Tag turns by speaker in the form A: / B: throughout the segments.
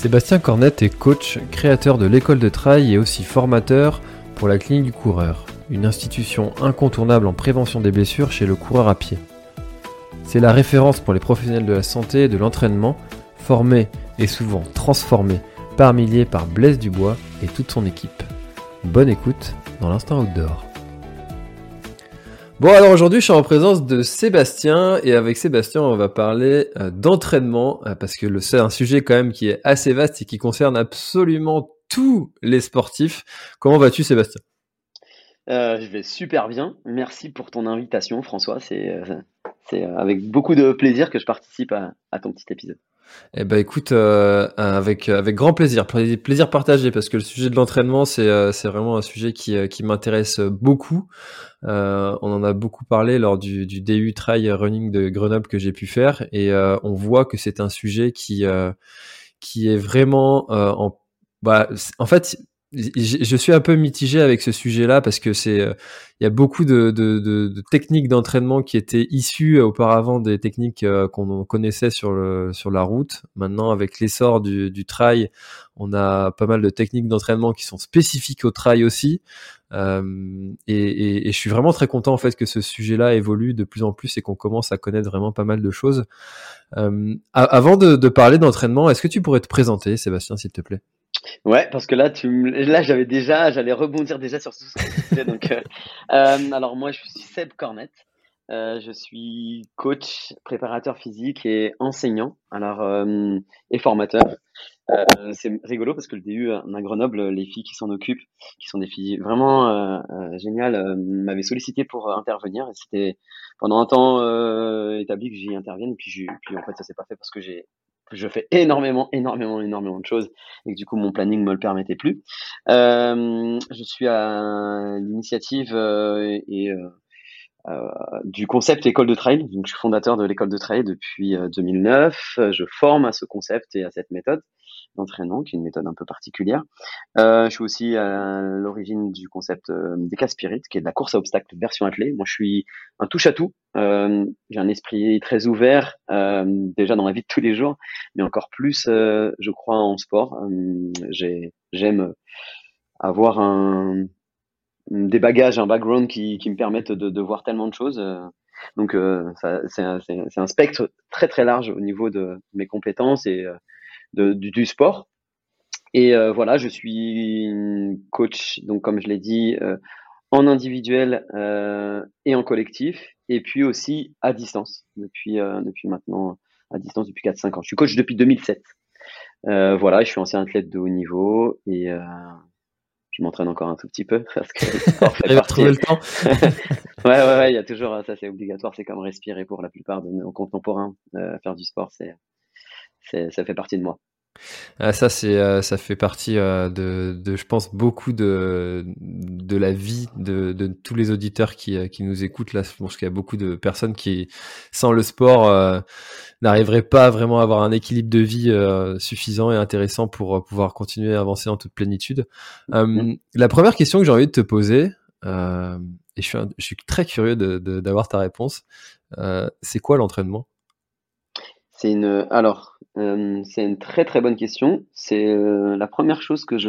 A: Sébastien Cornette est coach, créateur de l'école de trail et aussi formateur pour la clinique du coureur, une institution incontournable en prévention des blessures chez le coureur à pied. C'est la référence pour les professionnels de la santé et de l'entraînement, formés et souvent transformés par milliers par Blaise Dubois et toute son équipe. Bonne écoute dans l'instant outdoor. Bon alors aujourd'hui je suis en présence de Sébastien et avec Sébastien on va parler euh, d'entraînement euh, parce que c'est un sujet quand même qui est assez vaste et qui concerne absolument tous les sportifs. Comment vas-tu Sébastien?
B: Euh, je vais super bien. Merci pour ton invitation, François. C'est avec beaucoup de plaisir que je participe à ton petit épisode.
A: Eh ben écoute, euh, avec avec grand plaisir, Pla- plaisir partagé parce que le sujet de l'entraînement c'est euh, c'est vraiment un sujet qui euh, qui m'intéresse beaucoup. Euh, on en a beaucoup parlé lors du du DU Trail Running de Grenoble que j'ai pu faire et euh, on voit que c'est un sujet qui euh, qui est vraiment en bah en fait je suis un peu mitigé avec ce sujet-là parce que c'est euh, il y a beaucoup de, de, de, de techniques d'entraînement qui étaient issues auparavant des techniques euh, qu'on connaissait sur le sur la route. Maintenant, avec l'essor du, du trail, on a pas mal de techniques d'entraînement qui sont spécifiques au trail aussi. Euh, et, et, et je suis vraiment très content en fait que ce sujet-là évolue de plus en plus et qu'on commence à connaître vraiment pas mal de choses. Euh, avant de, de parler d'entraînement, est-ce que tu pourrais te présenter, Sébastien, s'il te plaît?
B: Ouais, parce que là, là, j'avais déjà, j'allais rebondir déjà sur ce sujet. Donc, euh, euh, alors moi, je suis Seb Cornette. Euh, je suis coach, préparateur physique et enseignant, alors euh, et formateur. Euh, c'est rigolo parce que le DU à Grenoble, les filles qui s'en occupent, qui sont des filles vraiment géniales, m'avaient sollicité pour intervenir c'était pendant un temps établi que j'y intervienne. Puis, puis en fait, ça s'est pas fait parce que j'ai je fais énormément, énormément, énormément de choses et que du coup mon planning me le permettait plus. Euh, je suis à l'initiative euh, et euh, euh, du concept école de trail. Donc je suis fondateur de l'école de trail depuis euh, 2009. Euh, Je forme à ce concept et à cette méthode d'entraînement, qui est une méthode un peu particulière. Euh, je suis aussi à l'origine du concept euh, des Spirit, qui est de la course à obstacles version athlée. Moi, je suis un touche à tout. Euh, j'ai un esprit très ouvert, déjà dans la vie de tous les jours, mais encore plus, je crois, en sport. J'ai- J'aime avoir des bagages, un background qui, me permettent de, voir tellement de choses. Donc, c'est un, spectre très très large au niveau de mes compétences et de, du, du sport. Et euh, voilà, je suis coach, donc comme je l'ai dit, euh, en individuel euh, et en collectif, et puis aussi à distance, depuis, depuis maintenant, à distance depuis 4-5 ans. Je suis coach depuis 2007. Euh, voilà, je suis ancien athlète de haut niveau et je m'entraîne encore un tout petit peu parce que fait
A: le temps
B: Ouais, ouais, ouais, il y a toujours, ça c'est obligatoire, c'est comme respirer pour la plupart de nos contemporains. Euh, faire du sport, c'est, ça fait partie de moi.
A: Ah, ça, c'est, euh, ça fait partie euh, de, de, je pense, beaucoup de, de la vie de, de tous les auditeurs qui, euh, qui nous écoutent. Là, je pense qu'il y a beaucoup de personnes qui, sans le sport, euh, n'arriveraient pas vraiment à avoir un équilibre de vie euh, suffisant et intéressant pour pouvoir continuer à avancer en toute plénitude. Euh,
B: Mhm.
A: La première question que j'ai envie de te poser, et je suis, un- je suis très curieux d'avoir ta réponse, c'est quoi l'entraînement?
B: C'est une, alors, euh, c'est une très très bonne question. C'est euh, la première chose que je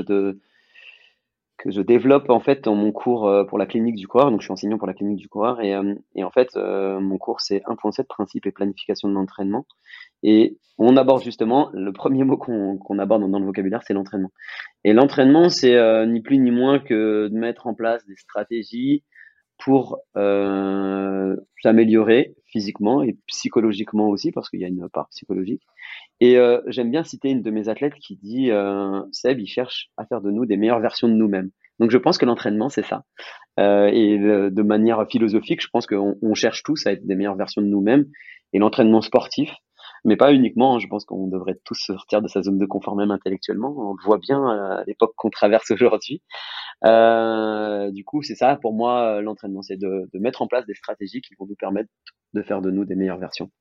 B: que je développe en fait dans mon cours euh, pour la clinique du coureur. Donc, je suis enseignant pour la clinique du coureur et, en fait, mon cours c'est 1.7 principe et planification de l'entraînement. Et on aborde justement le premier mot qu'on aborde dans le vocabulaire, c'est l'entraînement. Et l'entraînement, c'est ni plus ni moins que de mettre en place des stratégies pour euh, s'améliorer physiquement et psychologiquement aussi, parce qu'il y a une part psychologique. Et euh, j'aime bien citer une de mes athlètes qui dit euh, Seb, il cherche à faire de nous des meilleures versions de nous-mêmes. Donc je pense que l'entraînement, c'est ça. Et de manière philosophique, je pense qu'on on cherche tous à être des meilleures versions de nous-mêmes. Et l'entraînement sportif, mais pas uniquement. Hein, je pense qu'on devrait tous sortir de sa zone de confort même intellectuellement. On le voit bien à l'époque qu'on traverse aujourd'hui. Euh, du coup, c'est ça pour moi l'entraînement, c'est de, mettre en place des stratégies qui vont nous permettre de faire de nous des meilleures versions.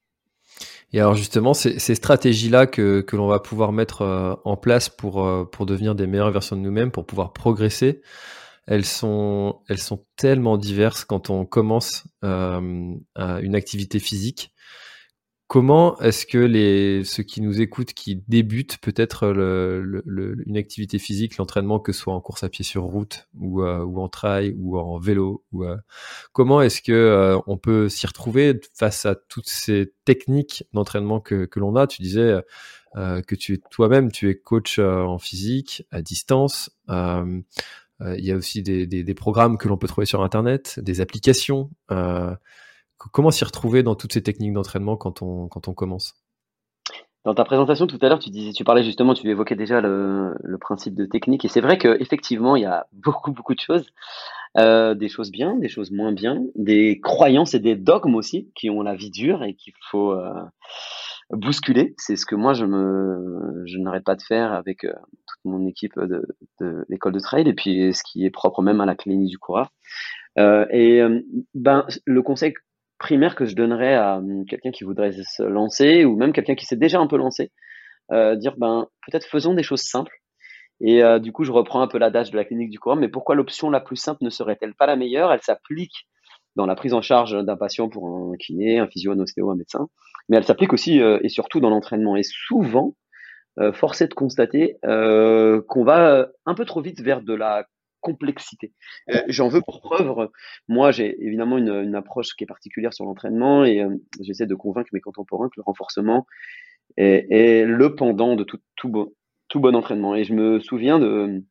A: Et alors justement, ces, stratégies-là que, que l'on va pouvoir mettre euh, en place pour, euh, pour devenir des meilleures versions de nous-mêmes, pour pouvoir progresser, elles sont, elles sont tellement diverses quand on commence euh, une activité physique. Comment est-ce que les, ceux qui nous écoutent, qui débutent peut-être le, le, une activité physique, l'entraînement, que ce soit en course à pied sur route ou, euh, ou en trail ou en vélo, ou, euh, comment est-ce que euh, on peut s'y retrouver face à toutes ces techniques d'entraînement que, que l'on a? Tu disais que tu toi-même, tu es coach en physique à distance. il y a aussi des, des, des programmes que l'on peut trouver sur Internet, des applications. Comment s'y retrouver dans toutes ces techniques d'entraînement quand on, quand on commence?
B: Dans ta présentation tout à l'heure, tu disais, tu parlais justement, tu évoquais déjà le, principe de technique, et c'est vrai qu'effectivement, il y a beaucoup, beaucoup de choses, euh, des choses bien, des choses moins bien, des croyances et des dogmes aussi qui ont la vie dure et qu'il faut euh, bousculer. C'est ce que moi je me, je n'arrête pas de faire avec euh, toute mon équipe de, de l'école de trail et puis ce qui est propre même à la clinique du coureur. Et ben le conseil primaire que je donnerais à hum, quelqu'un qui voudrait se lancer ou même quelqu'un qui s'est déjà un peu lancé, euh, dire ben peut-être faisons des choses simples. Et euh, du coup, je reprends un peu l'adage de la clinique du courant, mais pourquoi l'option la plus simple ne serait-elle pas la meilleure? Elle s'applique dans la prise en charge d'un patient pour un kiné, un physio, un ostéo, un médecin, mais elle s'applique aussi euh, et surtout dans l'entraînement. Et souvent, force est de constater qu'on va un peu trop vite vers de la complexité. Euh, j'en veux pour preuve, moi j'ai évidemment une, approche qui est particulière sur l'entraînement et euh, j'essaie de convaincre mes contemporains que le renforcement est, le pendant de tout, bon, entraînement. Et je me souviens de,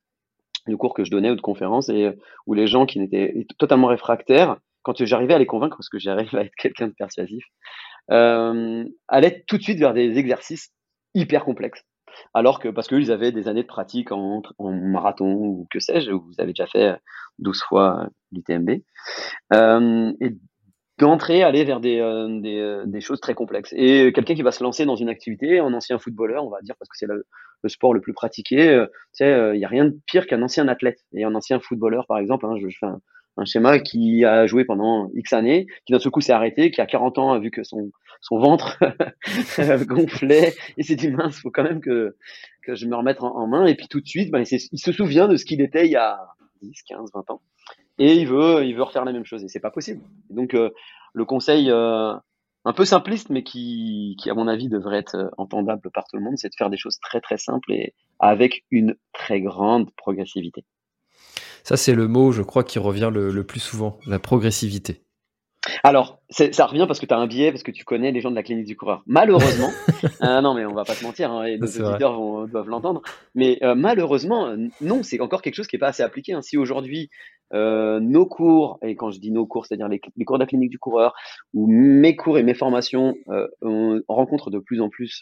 B: cours que je donnais ou de conférences et où les gens qui n'étaient totalement réfractaires, quand j'arrivais à les convaincre, parce que j'arrive à être quelqu'un de persuasif, euh, allaient tout de suite vers des exercices hyper complexes alors que parce qu'ils avaient des années de pratique en, marathon ou que sais-je, vous avez déjà fait 12 fois l'UTMB, euh, et d'entrer, aller vers des, euh, des, euh, choses très complexes. Et quelqu'un qui va se lancer dans une activité, un ancien footballeur, on va dire, parce que c'est le, sport le plus pratiqué, tu sais, il n'y a rien de pire qu'un ancien athlète. Et un ancien footballeur, par exemple, hein, je fais un, un schéma qui a joué pendant X années, qui d'un seul coup s'est arrêté, qui a 40 ans a vu que son, son ventre gonflait et s'est dit mince, faut quand même que, que je me remette en, main. Et puis tout de suite, ben, il, il se souvient de ce qu'il était il y a 10, 15, 20 ans. Et il veut, il veut refaire la même chose et c'est pas possible. Donc euh, le conseil euh, un peu simpliste, mais qui, qui à mon avis devrait être euh, entendable par tout le monde, c'est de faire des choses très très simples et avec une très grande progressivité.
A: Ça, c'est le mot, je crois, qui revient le, plus souvent, la progressivité.
B: Alors, ça revient parce que tu as un biais, parce que tu connais les gens de la clinique du coureur. Malheureusement, euh, non mais on va pas se mentir, hein, et nos auditeurs doivent l'entendre, mais euh, malheureusement, non, c'est encore quelque chose qui est pas assez appliqué. Hein. Si aujourd'hui, euh, nos cours, et quand je dis nos cours, c'est-à-dire les, cours de la clinique du coureur, ou mes cours et mes formations, on rencontre de plus en plus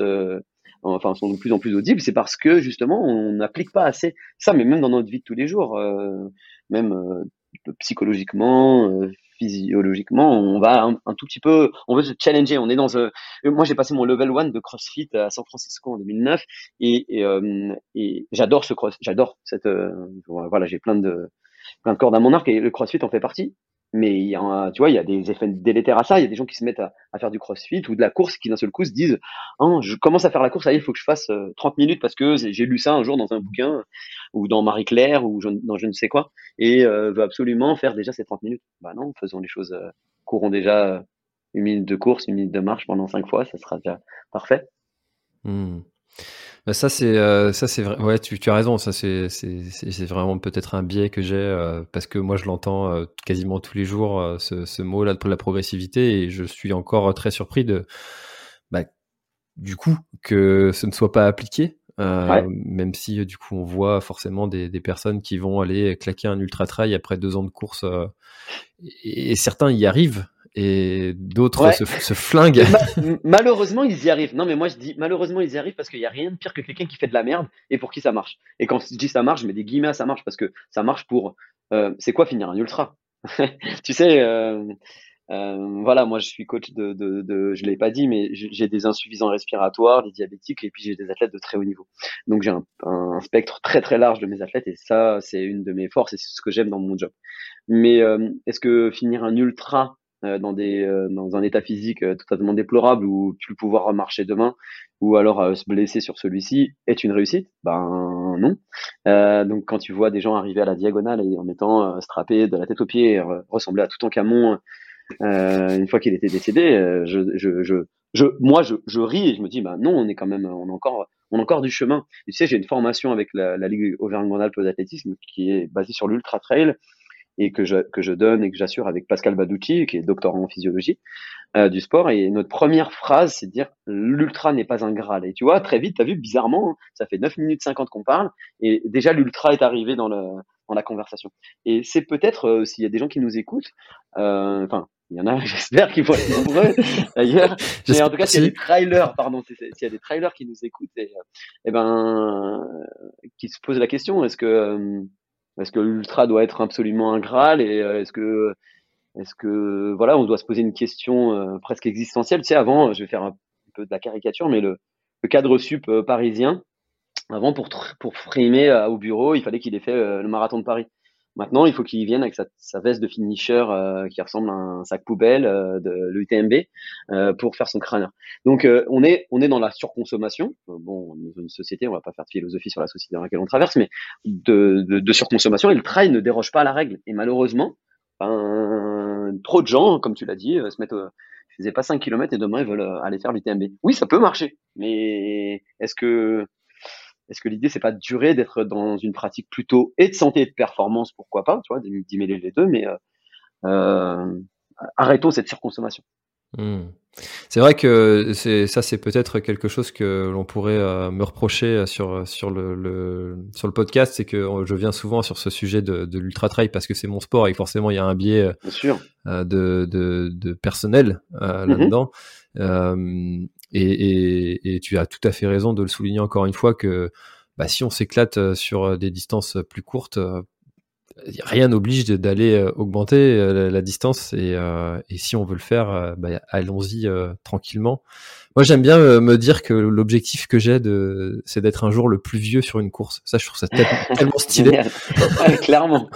B: enfin sont de plus en plus audibles, c'est parce que justement on n'applique pas assez ça, mais même dans notre vie de tous les jours, euh, même euh, psychologiquement, euh, physiologiquement, on va un, tout petit peu, on veut se challenger. On est dans, euh, moi j'ai passé mon level 1 de CrossFit à San Francisco en 2009 et, et, et j'adore ce cross, j'adore cette, voilà, j'ai plein de plein de cordes à mon arc et le CrossFit en fait partie. Mais il y a, tu vois, il y a des effets délétères à ça. Il y a des gens qui se mettent à, faire du crossfit ou de la course qui d'un seul coup se disent oh, je commence à faire la course, il faut que je fasse 30 euh, minutes parce que j'ai lu ça un jour dans un bouquin ou dans Marie-Claire ou dans je ne sais quoi et euh, veut absolument faire déjà ces 30 minutes. Bah non, faisons les choses, euh, courons déjà une minute de course, une minute de marche pendant cinq fois, ça sera déjà parfait.
A: Mmh. Bah, ça c'est euh, ça c'est vrai. Ouais, tu, tu as raison. Ça c'est c'est vraiment peut-être un biais que j'ai euh, parce que moi je l'entends euh, quasiment tous les jours ce, ce mot là de la progressivité et je suis encore très surpris de bah, du coup que ce ne soit pas appliqué même si du coup on voit forcément des, des, personnes qui vont aller claquer un ultra trail après deux ans de course, et, certains y arrivent et d'autres se, se, flinguent.
B: malheureusement, ils y arrivent. Non, mais moi je dis malheureusement ils y arrivent parce qu'il n'y a rien de pire que quelqu'un qui fait de la merde et pour qui ça marche. Et quand je dis ça marche, je mets des guillemets à ça marche parce que ça marche pour. c'est quoi finir un ultra? Tu sais, euh, voilà, moi je suis coach de, de, de je l'ai pas dit, mais j'ai des insuffisants respiratoires, des diabétiques, et puis j'ai des athlètes de très haut niveau. Donc j'ai un, un, spectre très très large de mes athlètes, et ça c'est une de mes forces, et c'est ce que j'aime dans mon job. Mais euh, est-ce que finir un ultra euh, euh, dans un état physique totalement déplorable ou plus pouvoir marcher demain, ou alors se blesser sur celui-ci est une réussite? Ben non. donc quand tu vois des gens arriver à la diagonale et en étant strappés de la tête aux pieds, ressembler à tout en camon euh, une fois qu'il était décédé, euh, moi, je, ris et je me dis, bah non, on est quand même, on a encore, on encore du chemin. tu sais, j'ai une formation avec la, la Ligue Auvergne-Rhône-Alpes d'athlétisme qui est basée sur l'ultra trail et que je, que je donne et que j'assure avec Pascal Baducci, qui est doctorant en physiologie euh, du sport. Et notre première phrase, c'est de dire l'ultra n'est pas un Graal. Et tu vois, très vite, tu as vu, bizarrement, hein, ça fait 9 minutes 50 qu'on parle, et déjà l'ultra est arrivé dans, le, dans la conversation. Et c'est peut-être, euh, s'il y a des gens qui nous écoutent, euh, enfin, il y en a, j'espère qu'ils vont être nombreux d'ailleurs. Mais en tout cas, s'il y a des trailers, pardon, s'il y a des trailers qui nous écoutent et, euh, eh ben, qui se posent la question, est-ce que, est-ce que l'ultra doit être absolument un Graal et euh, est-ce que, est-ce que, voilà, on doit se poser une question presque existentielle. Tu sais, avant, je vais faire un peu de la caricature, mais le, cadre sup parisien, avant pour pour frimer au bureau, il fallait qu'il ait fait le marathon de Paris. Maintenant, il faut qu'il vienne avec sa, veste de finisher euh, qui ressemble à un sac poubelle euh, de l'UTMB euh, pour faire son crâneur. Donc, on est on est dans la surconsommation. bon, dans une société, on va pas faire de philosophie sur la société dans laquelle on traverse, mais de surconsommation. Et le trail ne déroge pas à la règle. Et malheureusement, ben, trop de gens, comme tu l'as dit, se mettent ils faisaient pas 5 km et demain ils veulent aller faire l'UTMB. Oui, ça peut marcher, mais est-ce que est-ce que l'idée c'est pas de durer, d'être dans une pratique plutôt et de santé et de performance, pourquoi pas, tu vois, d'y mêler les deux, mais euh, euh, arrêtons cette surconsommation.
A: Hmm. C'est vrai que ça, c'est peut-être quelque chose que l'on pourrait euh, me reprocher sur sur le, le sur le podcast, c'est que je viens souvent sur ce sujet de, de l'ultra trail parce que c'est mon sport et forcément il y a un biais de, de, de personnel mm-hmm. là-dedans. Et, et, et, tu as tout à fait raison de le souligner encore une fois que bah, si on s'éclate euh, sur euh, des distances plus courtes, euh, rien n'oblige d'aller augmenter la, distance et, et, si on veut le faire, bah, allons-y tranquillement. Moi, j'aime bien me dire que l'objectif que j'ai, c'est d'être un jour le plus vieux sur une course. Ça, je trouve ça tellement, stylé.
B: clairement.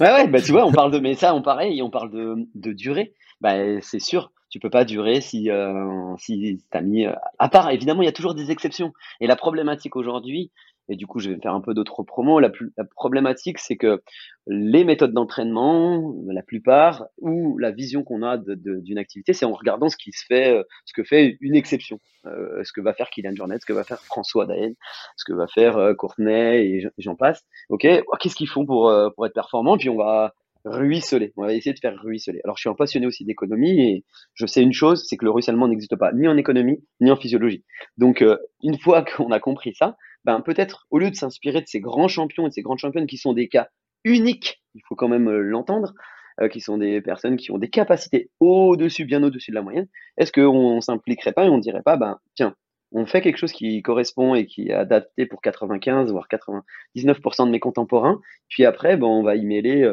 B: ouais, ouais, bah, tu vois, on parle de, mais ça, on pareil, on parle de, de durée. Bah, c'est sûr tu peux pas durer si euh, si t'as mis euh, à part évidemment il y a toujours des exceptions. Et la problématique aujourd'hui et du coup je vais faire un peu d'autres promos la, plus, la problématique c'est que les méthodes d'entraînement la plupart ou la vision qu'on a d'une activité c'est en regardant ce qui se fait euh, ce que fait une exception. Euh, ce que va faire Kylian Jornet ce que va faire François Daen ce que va faire euh, Courtenay et j'en passe. Ok qu'est-ce qu'ils font pour pour être performants? Puis on va ruisseler. On va essayer de faire ruisseler. Alors, je suis un passionné aussi d'économie et je sais une chose, c'est que le ruissellement n'existe pas ni en économie ni en physiologie. Donc, euh, une fois qu'on a compris ça, ben peut-être au lieu de s'inspirer de ces grands champions et de ces grandes championnes qui sont des cas uniques, il faut quand même euh, l'entendre, euh, qui sont des personnes qui ont des capacités au-dessus, bien au-dessus de la moyenne, est-ce qu'on s'impliquerait pas et on dirait pas, ben tiens, on fait quelque chose qui correspond et qui est adapté pour 95 voire 99% de mes contemporains. Puis après, bon, on va y mêler,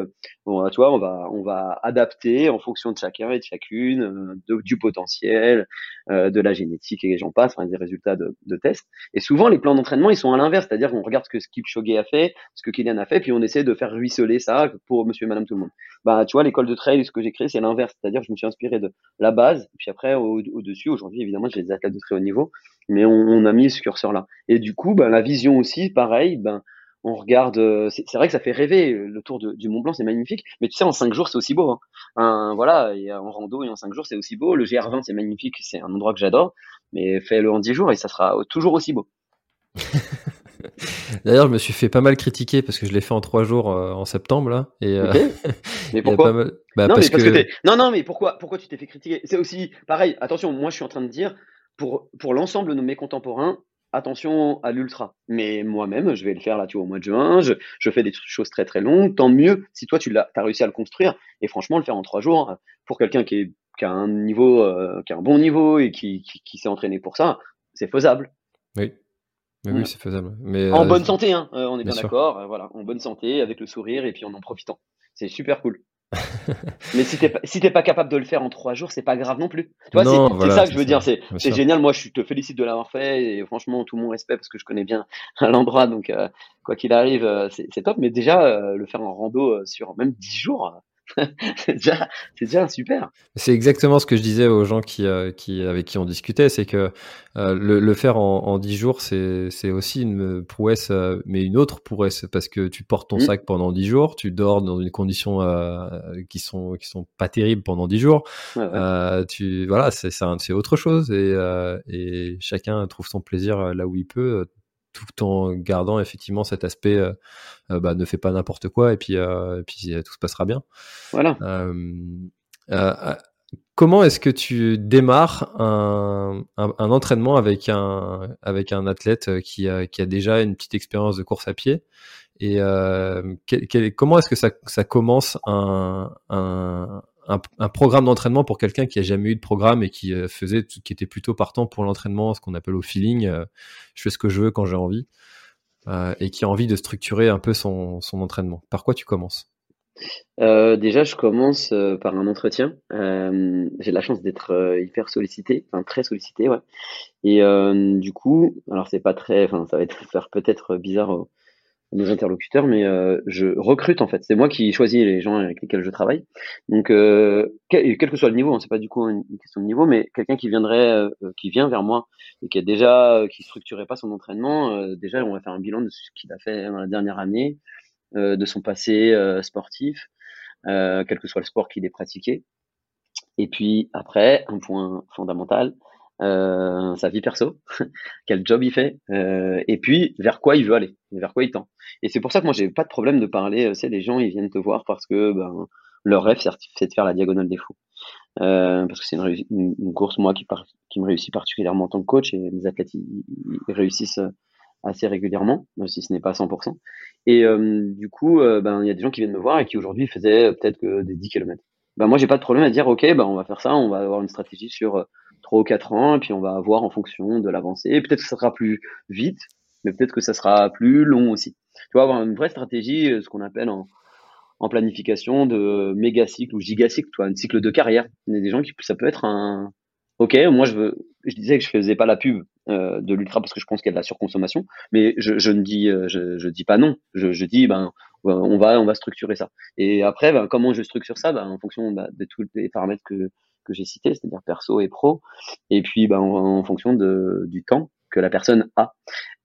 B: vois, on va, on va adapter en fonction de chacun et de chacune, euh, du potentiel, euh, de la génétique et j'en passe, enfin, des résultats de, tests. Et souvent, les plans d'entraînement, ils sont à l'inverse, c'est-à-dire qu'on regarde ce que Skip Choguet a fait, ce que Kylian a fait, puis on essaie de faire ruisseler ça pour Monsieur et Madame tout le monde. Bah, tu vois, l'école de trail, ce que j'ai créé, c'est l'inverse, c'est-à-dire je me suis inspiré de la base, puis après, au-dessus, aujourd'hui, évidemment, j'ai des athlètes de très haut niveau mais on, a mis ce curseur là. Et du coup, ben, la vision aussi, pareil, ben, on regarde, euh, c'est vrai que ça fait rêver, le tour du Mont Blanc, c'est magnifique, mais tu sais, en cinq jours, c'est aussi beau. Hein. voilà, et en rando et en cinq jours, c'est aussi beau. Le GR20, c'est magnifique, c'est un endroit que j'adore, mais fais-le en dix jours et ça sera toujours aussi beau.
A: D'ailleurs, je me suis fait pas mal critiquer parce que je l'ai fait en trois jours euh, en septembre là. Et,
B: euh, mais pourquoi bah, non, parce que... non, non, mais pourquoi, pourquoi tu t'es fait critiquer? C'est aussi pareil. Attention, moi, je suis en train de dire pour, pour l'ensemble de mes contemporains, attention à l'ultra. Mais moi-même, je vais le faire là, tu vois, au mois de juin. Je, je fais des choses très très longues. Tant mieux si toi, tu as, réussi à le construire. Et franchement, le faire en trois jours, pour quelqu'un qui, est, qui a un niveau, euh, qui a un bon niveau et qui, qui, qui s'est entraîné pour ça, c'est faisable.
A: Oui. oui, c'est faisable. Mais,
B: en
A: euh,
B: bonne santé, hein, euh, on est
A: bien
B: bien, d'accord. voilà, en bonne santé, avec le sourire et puis en en profitant. C'est super cool. Mais si t'es pas, si t'es pas capable de le faire en trois jours, c'est pas grave non plus. Tu vois, c'est-
A: voilà,
B: ça que je veux
A: ça.
B: dire. C'est génial. Moi, je te félicite de l'avoir fait et franchement, tout mon respect parce que je connais bien l'endroit. Donc, euh, quoi qu'il arrive, euh, c'est top. Mais déjà, euh, le faire en rando sur même dix jours, c'est déjà, super.
A: C'est exactement ce que je disais aux gens qui, euh, qui, avec qui on discutait, c'est que euh, le, le faire en, en 10 jours, c'est aussi une prouesse, euh, mais une autre prouesse, parce que tu portes ton
B: Mm.
A: sac pendant 10 jours, tu dors dans une condition qui sont qui sont pas terribles pendant 10 jours.
B: Ouais, ouais.
A: Tu voilà, c'est autre chose et, et chacun trouve son plaisir là où il peut, tout en gardant effectivement cet aspect, euh, euh, bah, ne fais pas n'importe quoi et puis euh, et puis tout se passera bien.
B: Voilà.
A: Comment est-ce que tu démarres un, un, un entraînement avec un, avec un athlète qui a, qui a déjà une petite expérience de course à pied et euh, quel- quel- comment est-ce que ça, ça commence un, un, un, programme d'entraînement pour quelqu'un qui a jamais eu de programme et qui euh, faisait, qui était plutôt partant pour l'entraînement, ce qu'on appelle au feeling, euh, je fais ce que je veux quand j'ai envie, euh, et qui a envie de structurer un peu son, entraînement. Par quoi tu commences?
B: Déjà, je commence par un entretien. J'ai la chance d'être hyper sollicité, enfin très sollicité, ouais. Et du coup, alors c'est pas très, enfin ça va être peut-être bizarre nos interlocuteurs, mais euh, je recrute en fait. C'est moi qui choisis les gens avec lesquels je travaille. Donc, euh, quel, que soit le niveau, hein, c'est pas du coup une, question de niveau, mais quelqu'un qui viendrait, euh, qui vient vers moi et qui a déjà, euh, qui structurait pas son entraînement, euh, déjà on va faire un bilan de ce qu'il a fait dans la dernière année, euh, de son passé euh, sportif, euh, quel que soit le sport qu'il ait pratiqué. Et puis après, un point fondamental, euh, sa vie perso, quel job il fait, euh, et puis vers quoi il veut aller, vers quoi il tend. Et c'est pour ça que moi j'ai pas de problème de parler. euh, Tu sais, les gens ils viennent te voir parce que ben leur rêve c'est c'est de faire la diagonale des fous, euh, parce que c'est une, course moi qui, me réussit particulièrement en tant que coach et mes athlètes ils, réussissent euh, assez régulièrement, même si ce n'est pas à 100%. Et euh, du coup, euh, ben il y a des gens qui viennent me voir et qui aujourd'hui faisaient euh, peut-être que des 10 km. Ben moi j'ai pas de problème à dire ok ben on va faire ça, on va avoir une stratégie sur euh, trois ou quatre ans et puis on va voir en fonction de l'avancée. Peut-être que ça sera plus vite, mais peut-être que ça sera plus long aussi. Tu vois avoir une vraie stratégie, euh, ce qu'on appelle en, en planification de méga cycle ou giga cycle, un cycle de carrière. Il y a des gens qui ça peut être un ok moi je veux je disais que je faisais pas la pub euh, de l'ultra parce que je pense qu'il y a de la surconsommation, mais je, je ne dis euh, je, je dis pas non. Je, je dis ben on va on va structurer ça. Et après ben, comment je structure ça? Ben, en fonction bah, de tous les paramètres que que j'ai cités, c'est-à-dire perso et pro, et puis ben, en, fonction de, du temps que la personne a.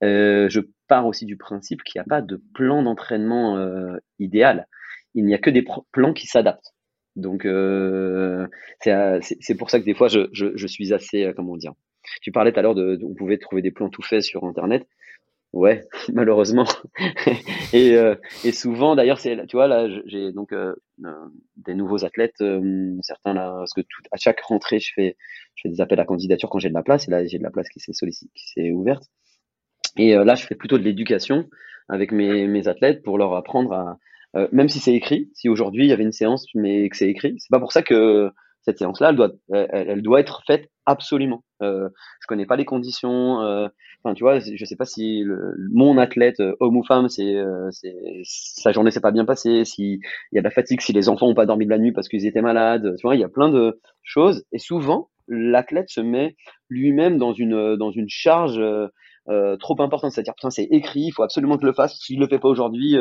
B: Euh, je pars aussi du principe qu'il n'y a pas de plan d'entraînement euh, idéal. Il n'y a que des plans qui s'adaptent. Donc euh, c'est pour ça que des fois je, je, suis assez comment dire. Tu parlais tout à l'heure de, de- on pouvait trouver des plans tout faits sur internet. Ouais, malheureusement. et, euh, et souvent, d'ailleurs, c'est, tu vois, là, j'ai donc euh, euh, des nouveaux athlètes, euh, certains là, parce que tout, à chaque rentrée, je fais, je fais des appels à candidature quand j'ai de la place, et là, j'ai de la place qui s'est sollicitée, qui s'est ouverte. Et euh, là, je fais plutôt de l'éducation avec mes, mes athlètes pour leur apprendre à, euh, même si c'est écrit, si aujourd'hui il y avait une séance mais que c'est écrit, c'est pas pour ça que cette séance-là, elle doit, elle doit être faite absolument. Euh, je connais pas les conditions. euh, Enfin, tu vois, je sais pas si mon athlète, euh, homme ou femme, euh, sa journée s'est pas bien passée, s'il y a de la fatigue, si les enfants ont pas dormi de la nuit parce qu'ils étaient malades. Tu vois, il y a plein de choses. Et souvent, l'athlète se met lui-même dans une, charge trop importante. C'est-à-dire, putain, c'est écrit, il faut absolument que je le fasse. Si je le fais pas aujourd'hui,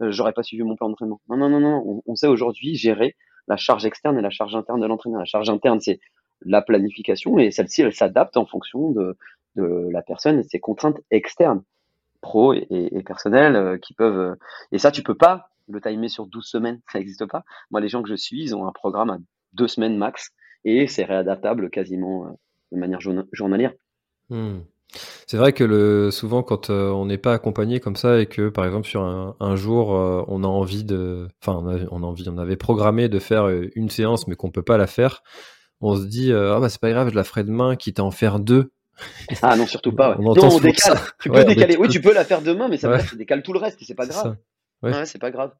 B: euh, j'aurais pas suivi mon plan d'entraînement. Non, non, non, non. On, on sait aujourd'hui gérer la charge externe et la charge interne de l'entraîneur. La charge interne, c'est la planification et celle-ci, elle s'adapte en fonction de, de la personne et ses contraintes externes, pro et, personnelles, euh, qui peuvent. euh, et ça, tu peux pas le timer sur 12 semaines, ça n'existe pas. Moi, les gens que je suis, ils ont un programme à deux semaines max et c'est réadaptable quasiment euh, de manière journa- journalière.
A: Hmm. C'est vrai que le, souvent, quand on n'est pas accompagné comme ça et que, par exemple, sur un, jour, on a envie de, enfin, on, on a envie, on avait programmé de faire une séance, mais qu'on peut pas la faire, on se dit, euh, ah bah c'est pas grave, je la ferai demain, quitte à en faire deux.
B: Ah non, surtout pas.
A: On
B: non, on décale. Tu peux
A: Ouais,
B: décaler. Oui, tu peux la faire demain, mais ça,
A: Ouais.
B: ça décale tout le reste et c'est pas grave.
A: Ouais.
B: C'est pas grave.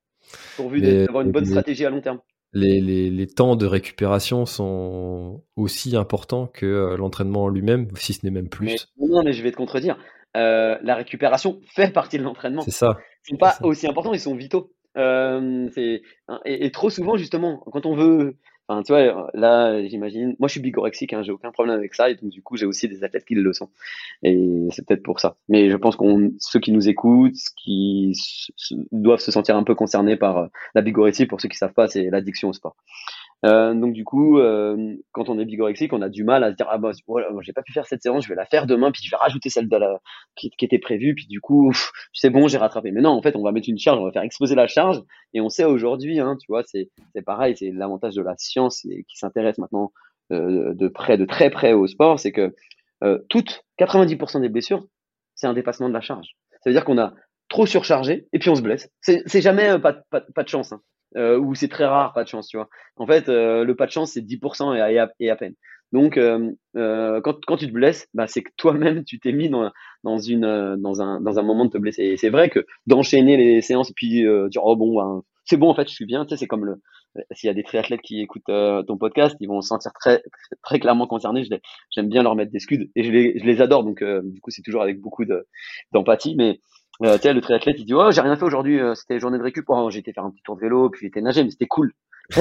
B: Pourvu
A: Mais-
B: d'avoir une bonne
A: mais-
B: stratégie à long terme.
A: Les, les, les temps de récupération sont aussi importants que euh, l'entraînement en lui-même, si ce n'est même
B: Mais,
A: plus.
B: non, mais je vais te contredire. Euh, la récupération fait partie de l'entraînement.
A: C'est ça.
B: Ils sont pas
A: ça.
B: aussi importants, ils sont vitaux. Euh, c'est hein, et, et trop souvent justement quand on veut, enfin tu vois là j'imagine, moi je suis bigorexique, hein, j'ai aucun problème avec ça et donc du coup j'ai aussi des athlètes qui le sont et c'est peut-être pour ça. Mais je pense qu'on ceux qui nous écoutent, qui doivent se sentir un peu concernés par euh, la bigorexie, pour ceux qui savent pas, c'est l'addiction au sport. Euh, donc du coup, euh, quand on est bigorexique, on a du mal à se dire ah bah voilà, j'ai pas pu faire cette séance, je vais la faire demain, puis je vais rajouter celle qui, était prévue, puis du coup c'est bon, j'ai rattrapé. Mais non, en fait, on va mettre une charge, on va faire exploser la charge, et on sait aujourd'hui, hein, tu vois, c'est pareil, c'est l'avantage de la science et qui s'intéresse maintenant euh, de près, de très près au sport, c'est que toutes 90% des blessures, c'est un dépassement de la charge. Ça veut dire qu'on a trop surchargé et puis on se blesse. C'est jamais pas, pas, pas de chance, hein. Euh, ou c'est très rare pas de chance, tu vois. En fait, euh, le pas de chance c'est 10% et à, et à- peine. Donc, euh, euh, quand, quand tu te blesses, bah, c'est que toi-même tu t'es mis dans, dans une euh, dans un dans un moment de te blesser. Et c'est vrai que d'enchaîner les séances et puis euh, dire oh bon ben, c'est bon en fait je suis bien. Tu sais c'est comme le s'il y a des triathlètes qui écoutent ton podcast, ils vont se sentir très très clairement concernés. J'aime bien leur mettre des scuds et je les, je les adore. Donc du coup c'est toujours avec beaucoup de d'empathie. Mais euh, tu sais le triathlète il dit oh j'ai rien fait aujourd'hui, euh, c'était journée de récup. Oh, j'ai été faire un petit tour de vélo puis j'ai été nager mais c'était cool.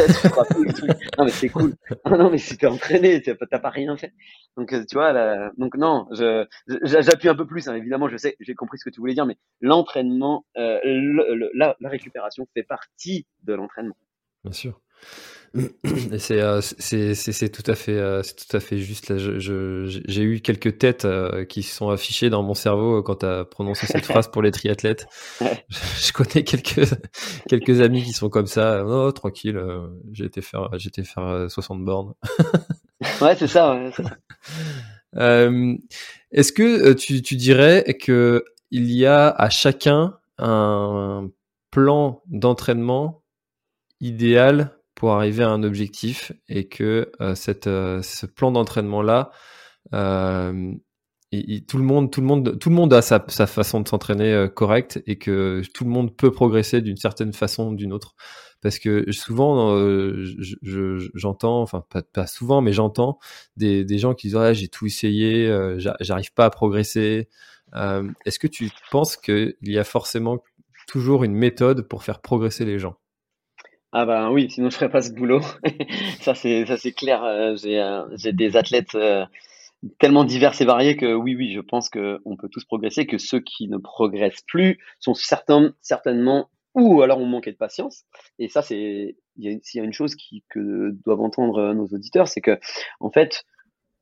B: Non mais c'est cool. Ah non mais c'était entraîné, t'as pas, rien fait. Donc euh, tu vois là, donc non, je- j'appuie un peu plus. hein. Évidemment je sais, j'ai compris ce que tu voulais dire, mais l'entraînement, euh, le- le- la, la récupération fait partie de l'entraînement.
A: Bien sûr. C'est euh, c'est c'est c'est tout à fait euh, c'est tout à fait juste là. J'ai eu quelques têtes euh, qui se sont affichées dans mon cerveau euh, quand tu as prononcé cette phrase pour les triathlètes. Je, je connais quelques quelques amis qui sont comme ça. Oh tranquille, euh, j'ai été faire j'ai été faire euh, 60 bornes.
B: Ouais c'est ça. ouais, c'est ça.
A: Euh, Est-ce que euh, tu, tu dirais que il y a à chacun un plan d'entraînement idéal pour arriver à un objectif et que euh, cette, euh, ce plan d'entraînement là, euh, tout le monde, tout le monde, tout le monde a sa, sa façon de s'entraîner euh, correcte et que tout le monde peut progresser d'une certaine façon ou d'une autre. Parce que souvent, euh, je- je- j'entends, enfin pas, pas souvent, mais j'entends des, des gens qui disent ah, j'ai tout essayé, euh, j'a- j'arrive pas à progresser. Est-ce que tu penses qu'il y a forcément toujours une méthode pour faire progresser les gens?
B: Ah ben oui, sinon je ferais pas ce boulot. ça c'est ça c'est clair. Euh, j'ai euh, j'ai des athlètes euh, tellement divers et variés que oui oui, je pense que on peut tous progresser. Que ceux qui ne progressent plus sont certains certainement ou alors ont manqué de patience. Et ça c'est s'il y a une chose qui que doivent entendre nos auditeurs, c'est que en fait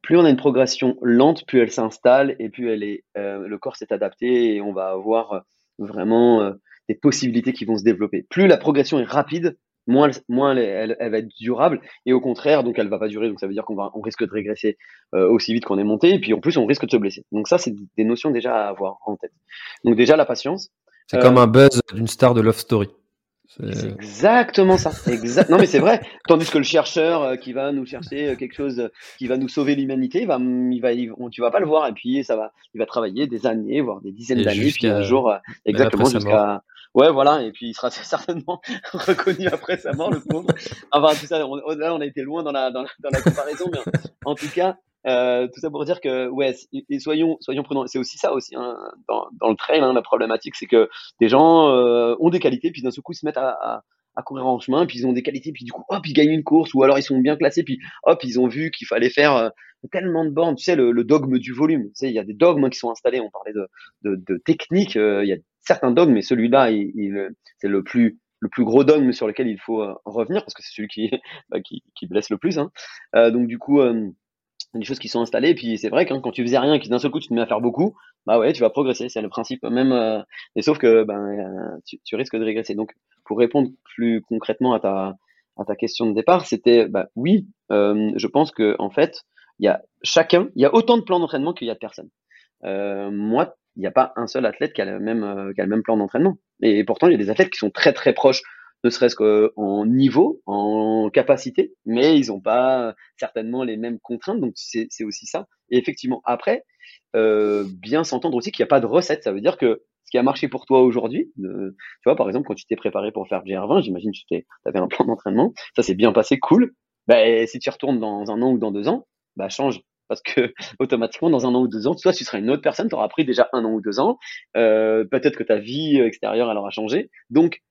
B: plus on a une progression lente, plus elle s'installe et plus elle est, le corps s'est adapté et on va avoir vraiment des possibilités qui vont se développer. Plus la progression est rapide, moins, moins elle, elle- elle va être durable et au contraire, donc elle va pas durer. Donc ça veut dire qu'on va, on risque de régresser euh, aussi vite qu'on est monté et puis en plus on risque de se blesser. Donc ça, c'est des notions déjà à avoir en tête. Donc déjà la patience.
A: C'est
B: Euh,
A: comme un buzz d'une star de Love Story.
B: C'est exactement ça. Exact. Non mais c'est vrai. Tandis que le chercheur euh, qui va nous chercher euh, quelque chose euh, qui va nous sauver l'humanité, il va, il va, il- on- tu vas pas le voir et puis ça va, il va travailler des années, voire des dizaines
A: Et
B: d'années, puis
A: jusqu'à-
B: un jour, euh, exactement jusqu'à, ouais voilà, et puis il sera certainement reconnu après sa mort, le pauvre. Enfin tout ça, on, là on a été loin dans la, dans la, dans la comparaison, mais en, tout cas. Euh, tout ça pour dire que ouais et soyons soyons prudents c'est aussi ça aussi hein, dans, dans le trail hein, la problématique c'est que des gens euh, ont des qualités puis d'un seul coup ils se mettent à, à, à courir en chemin, puis ils ont des qualités, puis du coup, hop, ils gagnent une course, ou alors ils sont bien classés, puis hop, ils ont vu qu'il fallait faire euh, tellement de bornes, tu sais, le, le dogme du volume, tu sais, il y a des dogmes qui sont installés, on parlait de, de, de technique, euh, il y a certains dogmes, mais celui-là, il, il- c'est le plus le plus gros dogme sur lequel il faut euh, revenir, parce que c'est celui qui, bah, qui, qui blesse le plus. Hein. Euh, donc du coup, des choses qui sont installées, et puis c'est vrai que hein, quand tu faisais rien, et que d'un seul coup tu te mets à faire beaucoup, bah ouais, tu vas progresser, c'est le principe même. euh, et sauf que ben, euh, tu, risques de régresser. Donc pour répondre plus concrètement à ta, à ta question de départ, c'était bah, oui, euh, je pense que en fait, il y a chacun, il y a autant de plans d'entraînement qu'il y a de personnes. Euh, moi, il n'y a pas un seul athlète qui a le même, euh, qui a le même plan d'entraînement. Et, pourtant, il y a des athlètes qui sont très très proches, ne serait-ce qu'en niveau, en capacité, mais ils n'ont pas certainement les mêmes contraintes. Donc c'est aussi ça. Et effectivement, après, euh, bien s'entendre aussi qu'il n'y a pas de recette. Ça veut dire que ce qui a marché pour toi aujourd'hui, euh, tu vois, par exemple, quand tu t'es préparé pour faire GR20, j'imagine que tu avais un plan d'entraînement, ça s'est bien passé, cool. Bah, si tu retournes dans un an ou dans deux ans, bah, change. Parce que automatiquement, dans un an ou deux ans, toi, tu seras une autre personne, tu auras appris déjà un an ou deux ans. Euh, peut-être que ta vie extérieure, elle aura changé. Donc,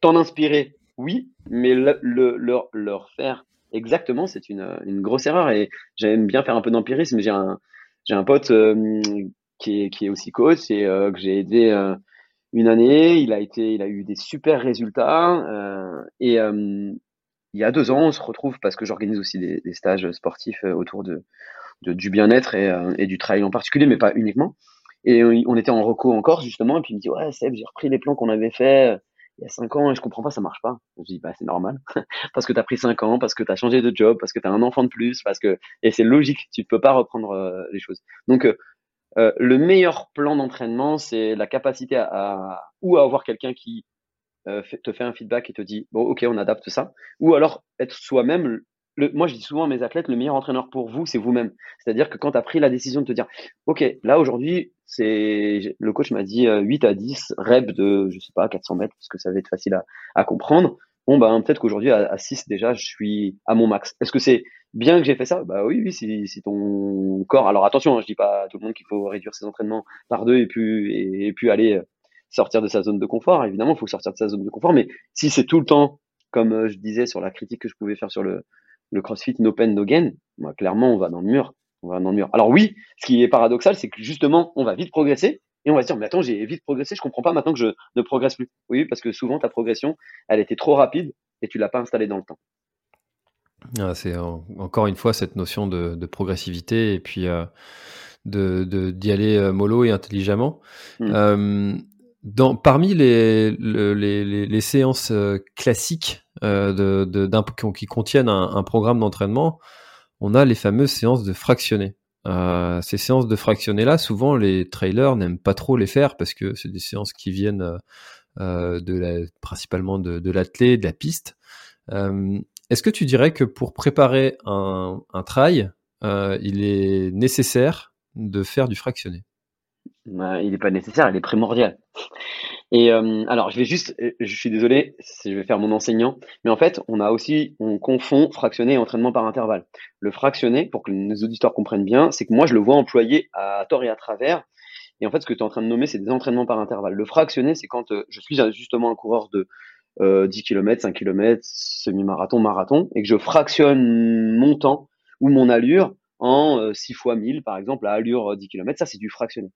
B: t'en inspirer, oui, mais le, le, leur, faire exactement, c'est une, grosse erreur. Et j'aime bien faire un peu d'empirisme. J'ai un, pote euh, qui, est, qui est aussi coach et euh, que j'ai aidé euh, une année. Il a été, il a eu des super résultats. et il y a deux ans, on se retrouve parce que j'organise aussi des, stages sportifs autour de, du bien-être et, et, du travail en particulier, mais pas uniquement. Et on était en reco encore justement, et puis il me dit ouais Seb, j'ai repris les plans qu'on avait fait il y a cinq ans et je comprends pas, ça marche pas. Je dis, bah, c'est normal. parce que tu as pris cinq ans, parce que tu as changé de job, parce que tu as un enfant de plus, parce que, et c'est logique, tu ne peux pas reprendre euh, les choses. Donc, euh, euh, le meilleur plan d'entraînement, c'est la capacité à, à, ou à avoir quelqu'un qui te fait un feedback et te dit, bon, ok, on adapte ça, ou alors être soi-même moi, je dis souvent à mes athlètes, le meilleur entraîneur pour vous, c'est vous-même. C'est-à-dire que quand tu as pris la décision de te dire, OK, là, aujourd'hui, c'est, le coach m'a dit 8 euh, à 10 reps de, je sais pas, 400 mètres, parce que ça va être facile à, comprendre. Bon, ben, peut-être qu'aujourd'hui, à, 6, déjà, je suis à mon max. Est-ce que c'est bien que j'ai fait ça? Bah oui, oui, si, ton corps, alors attention, hein, je dis pas à tout le monde qu'il faut réduire ses entraînements par deux et puis, et, puis aller euh, sortir de sa zone de confort. Évidemment, il faut sortir de sa zone de confort, mais si c'est tout le temps, comme euh, je disais sur la critique que je pouvais faire sur le, le CrossFit no pain no gain, moi, clairement, on va dans le mur. On va dans le mur. Alors oui, ce qui est paradoxal, c'est que justement, on va vite progresser et on va se dire, mais attends, j'ai vite progressé, je comprends pas maintenant que je ne progresse plus. Oui, parce que souvent, ta progression, elle était trop rapide et tu l'as pas installée dans le temps.
A: Ah, c'est encore une fois cette notion de, progressivité et puis euh, de d'y aller euh, mollo et intelligemment. Hmm. Euh, parmi les, séances classiques euh, de, qui contiennent un, programme d'entraînement, on a les fameuses séances de fractionnés. Euh, ces séances de fractionnés là, souvent les trailers n'aiment pas trop les faire parce que c'est des séances qui viennent euh, de la, principalement de, de l'athlète, de la piste. Est-ce que tu dirais que pour préparer un, un trail, il est nécessaire de faire du fractionné?
B: Il n'est pas nécessaire, il est primordial. Et euh, alors, je vais juste, euh, je suis désolé, je vais faire mon enseignant, mais en fait, on a aussi, on confond fractionné et entraînement par intervalle. Le fractionné, pour que nos auditeurs comprennent bien, c'est que moi, je le vois employé à tort et à travers. Et en fait, ce que tu es en train de nommer, c'est des entraînements par intervalle. Le fractionné, c'est quand euh, je suis justement un coureur de 10 km, 5 km, semi-marathon, marathon, et que je fractionne mon temps ou mon allure en 6 euh, fois 1000, par exemple, à allure 10 euh, km. Ça, c'est du fractionné.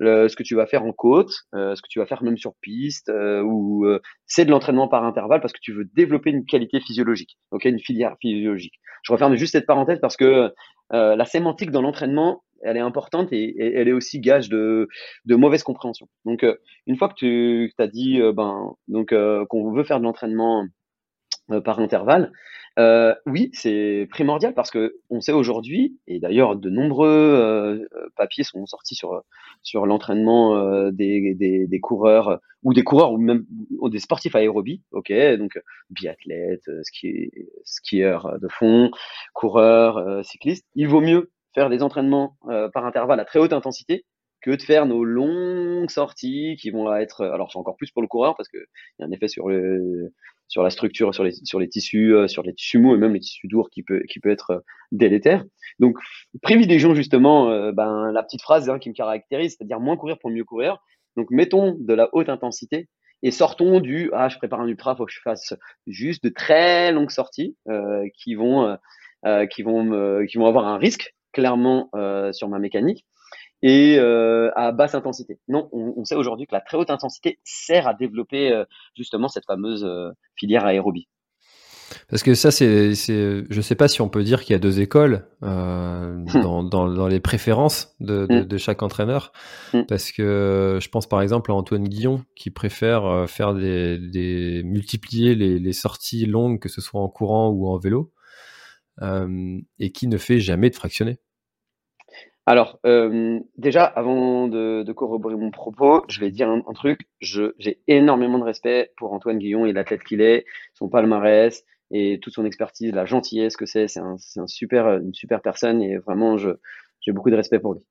B: ce que tu vas faire en côte, euh, ce que tu vas faire même sur piste, ou c'est de l'entraînement par intervalle parce que tu veux développer une qualité physiologique, ok, une filière physiologique. Je referme juste cette parenthèse parce que la sémantique dans l'entraînement, elle est importante et, elle est aussi gage de, de mauvaise compréhension. Donc, une fois que tu as dit ben, donc qu'on veut faire de l'entraînement par intervalle, euh, oui, c'est primordial parce que on sait aujourd'hui, et d'ailleurs de nombreux euh, papiers sont sortis sur sur l'entraînement euh, des, des, des, coureurs ou des coureurs ou même des sportifs aérobie, ok, donc biathlètes, ski, skieurs de fond, coureurs, cyclistes. Il vaut mieux faire des entraînements par intervalle à très haute intensité que de faire nos longues sorties qui vont être alors c'est encore plus pour le coureur parce que il y a un effet sur le sur la structure, sur les, sur les tissus, euh, sur les tissus mous et même les tissus durs qui peut, qui peut être euh, délétère. Donc, privilégions justement euh, ben, la petite phrase hein, qui me caractérise, c'est-à-dire moins courir pour mieux courir. Donc, mettons de la haute intensité et sortons du ah je prépare un ultra, faut que je fasse juste de très longues sorties qui vont qui vont qui vont avoir un risque clairement sur ma mécanique et euh, à basse intensité. Non, on, on sait aujourd'hui que la très haute intensité sert à développer euh, justement cette fameuse euh, filière aérobie.
A: Parce que ça, c'est, c'est, je sais pas si on peut dire qu'il y a deux écoles euh, hmm. dans, dans, dans, les préférences de, de, de chaque entraîneur. Hmm. Parce que je pense par exemple à Antoine Guillon qui préfère euh, faire des, des multiplier les, les, sorties longues, que ce soit en courant ou en vélo, euh, et qui ne fait jamais de fractionné.
B: Alors, euh, déjà, avant de, corroborer mon propos, je vais dire un, truc. J'ai énormément de respect pour Antoine Guillon et l'athlète qu'il est, son palmarès et toute son expertise, la gentillesse que c'est. C'est un, super, une super personne et vraiment, J'ai beaucoup de respect pour lui.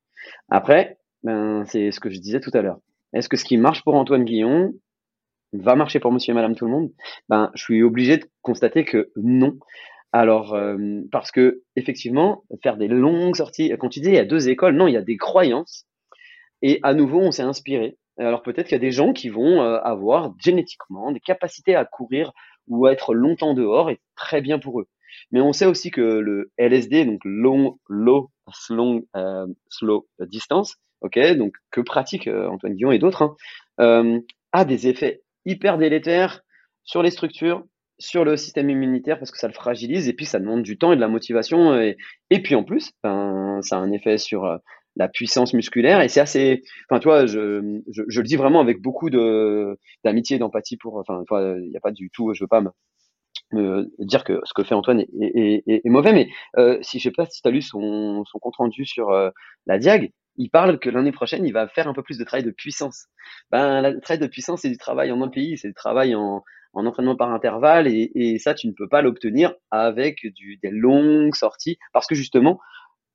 B: Après, ben, c'est ce que je disais tout à l'heure. Est-ce que ce qui marche pour Antoine Guillon va marcher pour monsieur et madame tout le monde? Ben, je suis obligé de constater que non. Alors, euh, parce que effectivement, faire des longues sorties, quand tu dis il y a deux écoles, non, il y a des croyances. Et à nouveau, on s'est inspiré. Alors peut-être qu'il y a des gens qui vont euh, avoir génétiquement des capacités à courir ou à être longtemps dehors et très bien pour eux. Mais on sait aussi que le LSD, donc long, low, slow, euh, slow distance, ok, donc que pratique Antoine Guillon et d'autres, hein, a des effets hyper délétères sur les structures, sur le système immunitaire parce que ça le fragilise et puis ça demande du temps et de la motivation et, et puis en plus ben, ça a un effet sur euh, la puissance musculaire et c'est assez enfin tu vois je, je, je, le dis vraiment avec beaucoup de d'amitié d'empathie pour enfin toi il n'y a pas du tout je veux pas me, me, dire que ce que fait Antoine est, est, est, est mauvais mais euh, si je sais pas si tu as lu son, son compte rendu sur euh, la Diag il parle que l'année prochaine, il va faire un peu plus de travail de puissance. Ben, le travail de puissance, c'est du travail en un pays, c'est du travail en, en entraînement par intervalle et, ça tu ne peux pas l'obtenir avec des longues sorties parce que justement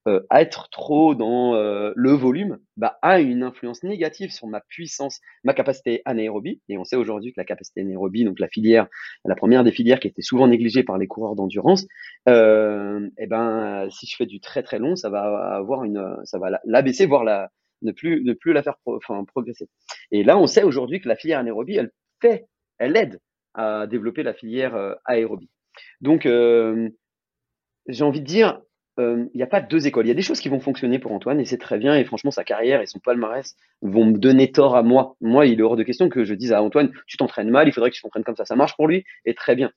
B: euh, être trop dans euh, le volume bah, a une influence négative sur ma puissance, ma capacité anaérobie. Et on sait aujourd'hui que la capacité anaérobie, donc la filière, la première des filières qui était souvent négligée par les coureurs d'endurance, euh, et eh ben si je fais du très très long, ça va avoir une, ça va l'abaisser, voire la, ne plus ne plus la faire enfin, progresser. Et là, on sait aujourd'hui que la filière anaérobie, elle fait, elle aide à développer la filière euh, aérobie. Donc, euh, j'ai envie de dire, euh, il n'y a pas deux écoles. Il y a des choses qui vont fonctionner pour Antoine et c'est très bien. Et franchement, sa carrière et son palmarès vont me donner tort à moi. Moi, il est hors de question que je dise à Antoine, tu t'entraînes mal, il faudrait que tu t'entraînes comme ça. Ça marche pour lui et très bien.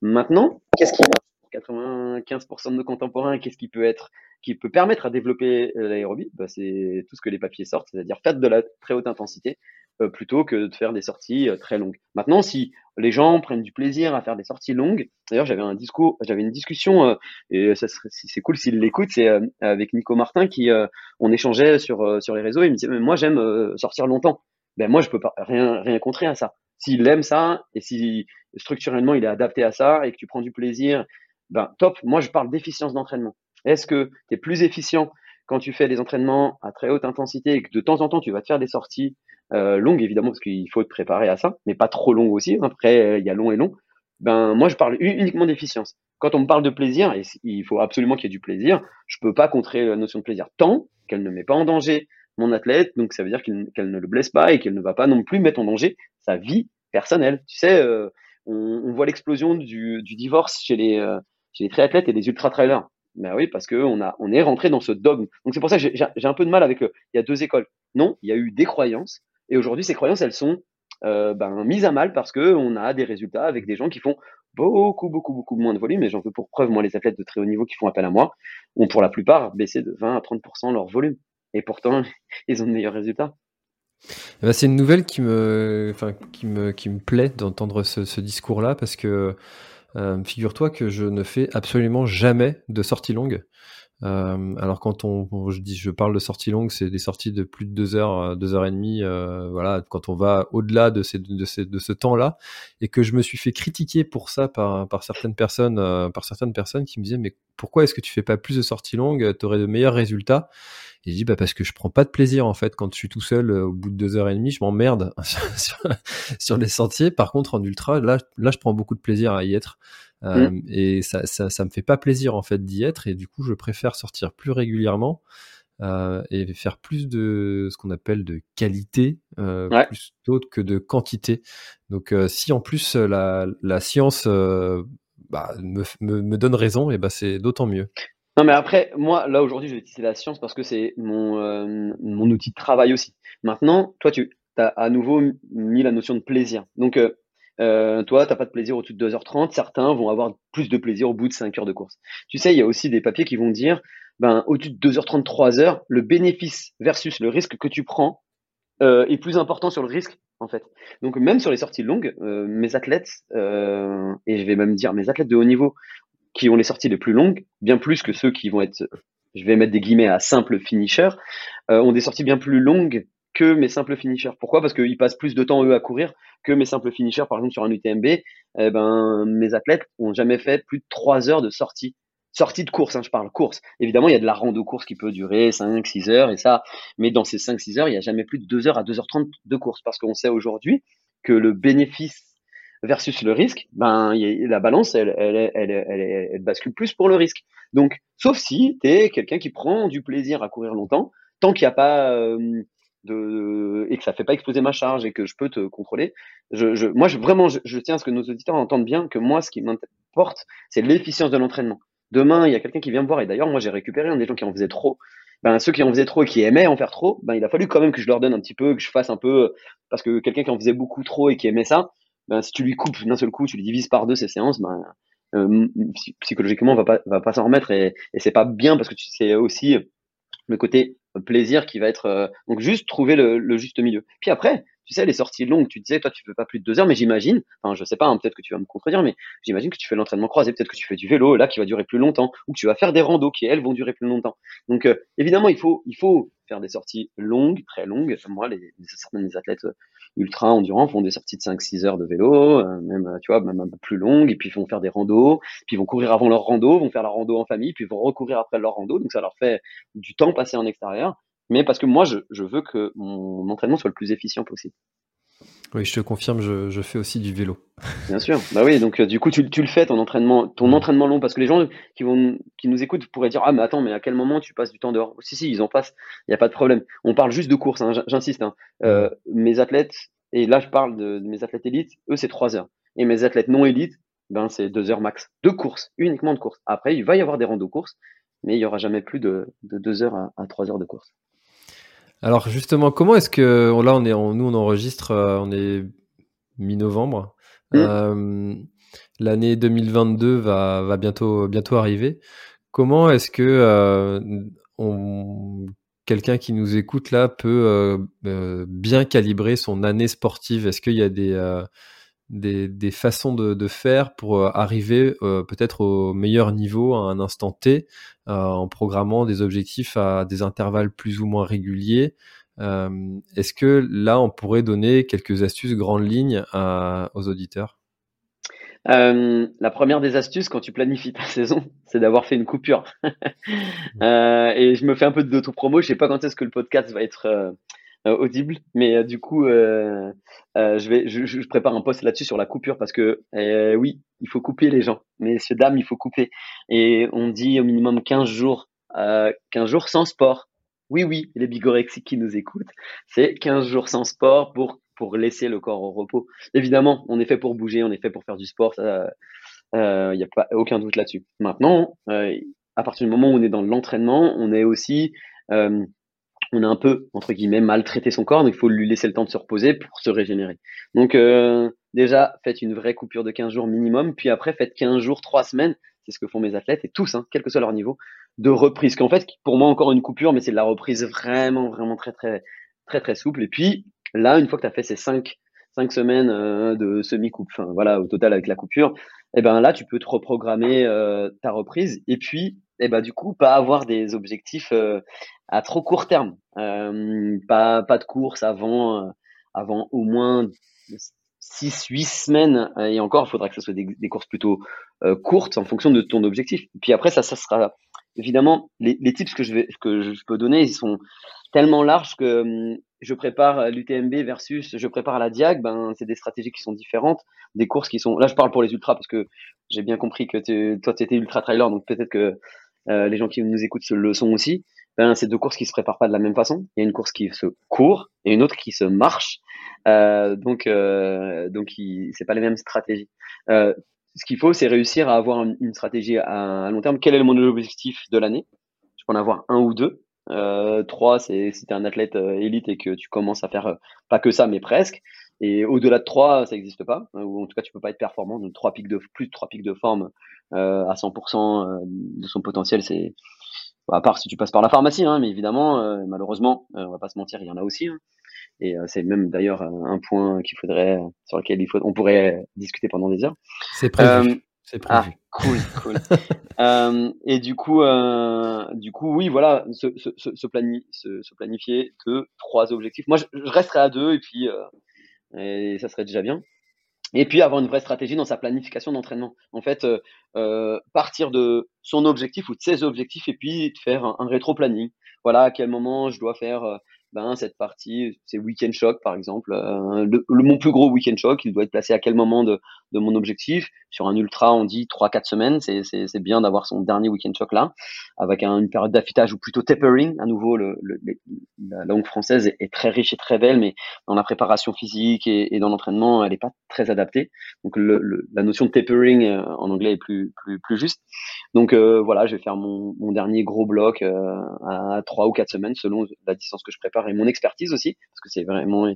B: Maintenant, qu'est-ce qui marche? 95% de nos contemporains, qu'est-ce qui peut être, qui peut permettre à développer l'aérobie? Bah, C'est tout ce que les papiers sortent, c'est-à-dire faire de la très haute intensité, euh, plutôt que de faire des sorties euh, très longues. Maintenant, si les gens prennent du plaisir à faire des sorties longues, d'ailleurs j'avais un discours, j'avais une discussion euh, et c'est cool s'il l'écoute, c'est avec Nico Martin qui on échangeait sur sur les réseaux. Et il me disait mais moi j'aime sortir longtemps. Ben moi je peux rien rien contrer à ça. S'il aime ça et si structurellement il est adapté à ça et que tu prends du plaisir, ben top. Moi je parle d'efficience d'entraînement. Est-ce que tu es plus efficient quand tu fais des entraînements à très haute intensité et que de temps en temps tu vas te faire des sorties euh, longue évidemment parce qu'il faut te préparer à ça, mais pas trop long aussi. Après, euh, il y a long et long. Ben moi, je parle uniquement d'efficience. Quand on me parle de plaisir, et il faut absolument qu'il y ait du plaisir, je peux pas contrer la notion de plaisir tant qu'elle ne met pas en danger mon athlète. Donc ça veut dire qu'elle ne le blesse pas et qu'elle ne va pas non plus mettre en danger sa vie personnelle. Tu sais, euh, on, voit l'explosion du, divorce chez les, chez les triathlètes et les ultra trailers. Ben oui, parce que on est rentré dans ce dogme. Donc c'est pour ça que j'ai un peu de mal avec. il y a deux écoles. Non, il y a eu des croyances et aujourd'hui, ces croyances, elles sont euh, ben, mises à mal parce que on a des résultats avec des gens qui font beaucoup, beaucoup, beaucoup moins de volume. Et j'en veux pour preuve, moi, les athlètes de très haut niveau qui font appel à moi ont pour la plupart baissé de 20 à 30% leur volume. Et pourtant, ils ont de meilleurs résultats.
A: Eh ben, c'est une nouvelle qui me, enfin, qui me, qui me plaît d'entendre ce, ce discours-là parce que euh, figure-toi que je ne fais absolument jamais de sortie longue. Euh, alors quand on, je dis, je parle de sorties longues, c'est des sorties de plus de deux heures, euh, deux heures et demie. Euh, voilà, quand on va au-delà de, ces, de, ces, de ce temps-là, et que je me suis fait critiquer pour ça par, par certaines personnes, euh, par certaines personnes qui me disaient mais pourquoi est-ce que tu fais pas plus de sorties longues, tu aurais de meilleurs résultats? Et je dis bah parce que je prends pas de plaisir en fait quand je suis tout seul au bout de deux heures et demie, je m'emmerde sur, sur, les sentiers. Par contre en ultra, là, là je prends beaucoup de plaisir à y être. Euh, mmh. Et ça, ça, ça, me fait pas plaisir en fait d'y être et du coup je préfère sortir plus régulièrement euh, et faire plus de ce qu'on appelle de qualité euh, plus d'autres que de quantité. Donc euh, si en plus la, la science euh, bah, me, me, me, donne raison, et bah c'est d'autant mieux.
B: Non mais après moi là aujourd'hui je vais utiliser la science parce que c'est mon mon outil de travail aussi. Maintenant toi tu as à nouveau mis la notion de plaisir. Donc euh, toi, t'as pas de plaisir au-dessus de 2h30. Certains vont avoir plus de plaisir au bout de 5 heures de course. Tu sais, il y a aussi des papiers qui vont dire, ben, au-dessus de 2h30, 3h, le bénéfice versus le risque que tu prends euh, est plus important sur le risque, en fait. Donc, même sur les sorties longues, euh, mes athlètes, euh, et je vais même dire mes athlètes de haut niveau, qui ont les sorties les plus longues, bien plus que ceux qui vont être, je vais mettre des guillemets à simple finisher, euh, ont des sorties bien plus longues que mes simples finishers. Pourquoi? Parce qu'ils passent plus de temps eux à courir que mes simples finishers. Par exemple sur un UTMB, eh ben mes athlètes ont jamais fait plus de trois heures de sortie sortie de course, hein, je parle course. Évidemment, il y a de la rando course qui peut durer 5, 6 heures et ça, mais dans ces 5, 6 heures, il n'y a jamais plus de 2 heures à 2h30 de course parce qu'on sait aujourd'hui que le bénéfice versus le risque, ben, la balance, elle, elle, elle, elle, bascule plus pour le risque. Donc, sauf si tu es quelqu'un qui prend du plaisir à courir longtemps, tant qu'il n'y a pas euh, et que ça fait pas exploser ma charge et que je peux te contrôler. Moi, vraiment, je, tiens à ce que nos auditeurs entendent bien que moi, ce qui m'importe, c'est l'efficience de l'entraînement. Demain, il y a quelqu'un qui vient me voir et d'ailleurs, moi, j'ai récupéré un des gens qui en faisaient trop. Ben, ceux qui en faisaient trop et qui aimaient en faire trop, ben, il a fallu quand même que je leur donne un petit peu, que je fasse un peu, parce que quelqu'un qui en faisait beaucoup trop et qui aimait ça, ben, si tu lui coupes d'un seul coup, tu lui divises par deux ses séances, ben, euh, psychologiquement, on va pas, va pas s'en remettre et, et c'est pas bien parce que c'est aussi le côté plaisir qui va être euh, donc juste trouver le, juste milieu. Puis après, tu sais, les sorties longues, tu disais, toi, tu fais pas plus de deux heures, mais j'imagine, enfin, je sais pas, hein, peut-être que tu vas me contredire, mais j'imagine que tu fais l'entraînement croisé, peut-être que tu fais du vélo, là, qui va durer plus longtemps, ou que tu vas faire des randos qui, elles, vont durer plus longtemps. Donc, euh, évidemment, il faut, il faut faire des sorties longues, très longues. Moi, les, certains des athlètes ultra endurants font des sorties de 5-6 heures de vélo, euh, même, tu vois, même un peu plus longues, et puis vont faire des randos, puis vont courir avant leur rando, vont faire la rando en famille, puis vont recourir après leur rando, donc ça leur fait du temps passé en extérieur mais parce que moi, je, je, veux que mon entraînement soit le plus efficient possible.
A: Oui, je te confirme, je, je fais aussi du vélo.
B: Bien sûr. Bah oui, donc euh, du coup, tu, tu, le fais ton entraînement, ton entraînement long, parce que les gens qui vont, qui nous écoutent pourraient dire ah mais attends, mais à quel moment tu passes du temps dehors? Si si, ils en passent, il n'y a pas de problème. On parle juste de course, hein, j'insiste. Hein. Euh, mes athlètes, et là je parle de, de mes athlètes élites, eux c'est trois heures, et mes athlètes non élites, ben c'est deux heures max, de course, uniquement de course. Après, il va y avoir des randos courses, mais il y aura jamais plus de, de deux heures à, à trois heures de course.
A: Alors justement, comment est-ce que là on est, nous on enregistre, euh, on est mi-novembre. Mmh. Euh, l'année 2022 va, va bientôt bientôt arriver. Comment est-ce que euh, on, quelqu'un qui nous écoute là peut bien calibrer son année sportive? Est-ce qu'il y a des des, façons de, de, faire pour euh, arriver euh, peut-être au meilleur niveau à un instant T euh, en programmant des objectifs à des intervalles plus ou moins réguliers. Est-ce que là, on pourrait donner quelques astuces grandes lignes aux auditeurs?
B: La première des astuces quand tu planifies ta saison, c'est d'avoir fait une coupure. et je me fais un peu d'auto-promo. Je sais pas quand est-ce que le podcast va être audible. Mais euh, du coup, euh, je vais, je, je, prépare un post là-dessus sur la coupure parce que oui, il faut couper les gens. Messieurs dames, il faut couper. Et on dit au minimum 15 jours, 15 jours sans sport. Oui, oui, les bigorexiques qui nous écoutent, c'est 15 jours sans sport pour pour laisser le corps au repos. Évidemment, on est fait pour bouger, on est fait pour faire du sport, il n'y a pas aucun doute là-dessus. Maintenant, à partir du moment où on est dans l'entraînement, on est aussi on a un peu, entre guillemets, maltraité son corps, donc il faut lui laisser le temps de se reposer pour se régénérer. Donc euh, déjà, faites une vraie coupure de 15 jours minimum, puis après, faites 15 jours, 3 semaines, c'est ce que font mes athlètes, et tous, hein, quel que soit leur niveau, de reprise. Qu'en fait, pour moi, encore une coupure, mais c'est de la reprise vraiment, vraiment très, très, très, très souple. Et puis, là, une fois que tu as fait ces 5, 5 semaines euh, de semi-coupe, enfin voilà, au total avec la coupure, et eh ben là, tu peux te reprogrammer euh, ta reprise, et puis et bah du coup pas avoir des objectifs euh, à trop court terme. Euh, pas pas de course avant euh, avant au moins 6 8 semaines. Et encore il faudra que ce soit des, des courses plutôt courtes en fonction de ton objectif. Puis après ça ça sera évidemment les, les tips que je que je peux donner ils sont tellement larges que hum, je prépare l'UTMB versus je prépare la Diag, ben c'est des stratégies qui sont différentes, des courses qui sont. Là, je parle pour les ultras parce que j'ai bien compris que toi, tu étais ultra trailer, donc peut-être que euh, les gens qui nous écoutent le sont aussi, ben, c'est deux courses qui se préparent pas de la même façon. Il y a une course qui se court et une autre qui se marche. Euh, donc, euh, donc c'est pas les mêmes stratégies. Euh, ce qu'il faut, c'est réussir à avoir une, stratégie à, long terme. Quel est mon objectif de l'année? Je peux en avoir un ou deux. Trois, c'est si tu es un athlète élite et que tu commences à faire pas que ça, mais presque. Et au-delà de 3, ça n'existe pas, hein, ou en tout cas, tu peux pas être performant. Donc, 3 pics de, plus de 3 pics de forme euh, à 100% euh, de son potentiel, c'est. À part si tu passes par la pharmacie, hein, mais évidemment, euh, malheureusement, on va pas se mentir, il y en a aussi. Hein. Et c'est même d'ailleurs un point qu'il faudrait, sur lequel il faut, on pourrait discuter pendant des heures.
A: C'est prévu. C'est
B: prévu. Ah, cool, cool. euh, et du coup, euh, du coup, oui, voilà, se, se, se, planifier, se, planifier deux, trois objectifs. Moi, je, je resterai à deux et puis et ça serait déjà bien. et puis avoir une vraie stratégie dans sa planification d'entraînement. En fait, euh, euh, partir de son objectif ou de ses objectifs et puis de faire un, rétro-planning. Voilà à quel moment je dois faire euh, ben, cette partie, c'est week-end shock par exemple. Euh, le, mon plus gros week-end shock, il doit être placé à quel moment de, de mon objectif Sur un ultra, on dit 3-4 semaines, c'est bien d'avoir son dernier week-end shock là, avec un, une période d'affûtage ou plutôt tapering. À nouveau, le, la langue française est, très riche et très belle, mais dans la préparation physique et, dans l'entraînement, elle n'est pas très adaptée. Donc la notion de tapering euh, en anglais est plus, plus, juste. Donc euh, voilà, je vais faire mon, mon dernier gros bloc euh, à 3 ou 4 semaines selon la distance que je prépare et mon expertise aussi, parce que c'est vraiment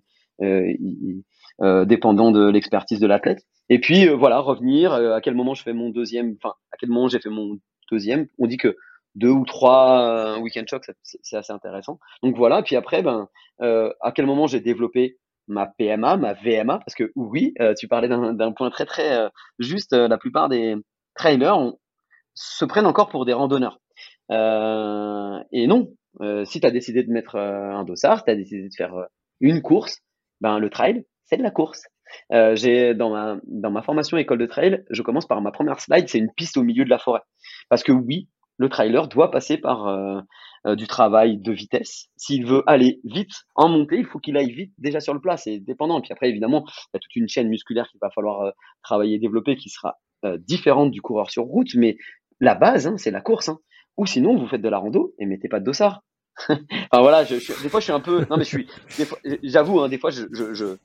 B: dépendant de l'expertise de l'athlète. Et puis euh, voilà, revenir à quel moment je fais mon deuxième, enfin à quel moment j'ai fait mon deuxième. On dit que deux ou trois week-end shocks, c'est assez intéressant. Donc voilà, puis après, ben, à quel moment j'ai développé ma PMA, ma VMA, parce que oui, tu parlais d'un point très très juste, la plupart des trailers se prennent encore pour des randonneurs. Euh, et non, euh, si tu as décidé de mettre euh, un dossard, si tu as décidé de faire euh, une course, ben le trail, c'est de la course. Euh, j'ai dans ma formation école de trail, je commence par ma première slide, c'est une piste au milieu de la forêt. Parce que oui, le trailer doit passer par euh, du travail de vitesse. S'il veut aller vite en montée, il faut qu'il aille vite déjà sur le plat, c'est dépendant. Puis après, évidemment, il y a toute une chaîne musculaire qu'il va falloir travailler et développer qui sera différente du coureur sur route, mais la base, hein, c'est la course. Hein. Ou sinon, vous faites de la rando et mettez pas de dossard. enfin voilà, des fois je suis un peu, non mais je suis, j'avoue, hein, des fois je,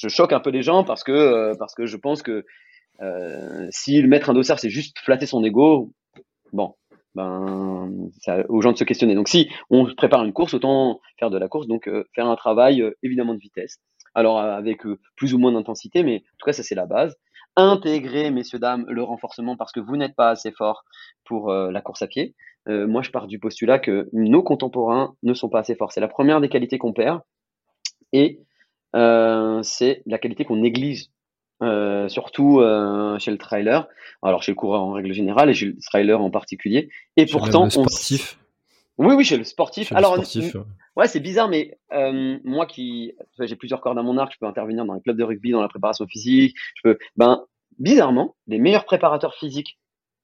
B: je, choque un peu les gens parce que euh, parce que je pense que euh, si le mettre un dossard c'est juste flatter son ego, bon, ben ça, aux gens de se questionner. Donc si on prépare une course, autant faire de la course, donc euh, faire un travail évidemment de vitesse. Alors avec plus ou moins d'intensité, mais en tout cas ça c'est la base. Intégrer, messieurs, dames, le renforcement parce que vous n'êtes pas assez fort pour la course à pied. Moi, je pars du postulat que nos contemporains ne sont pas assez forts. C'est la première des qualités qu'on perd et c'est la qualité qu'on néglige, euh, surtout euh, chez le trailer. Alors, chez le coureur en règle générale et chez le trailer en particulier. Et pourtant,
A: le sportif.
B: Oui, oui, chez le sportif.
A: Chez
B: Alors,
A: le sportif, ouais.
B: ouais, c'est bizarre, mais euh, moi qui, j'ai plusieurs cordes à mon arc, je peux intervenir dans les clubs de rugby, dans la préparation physique. Je peux, ben, bizarrement, les meilleurs préparateurs physiques,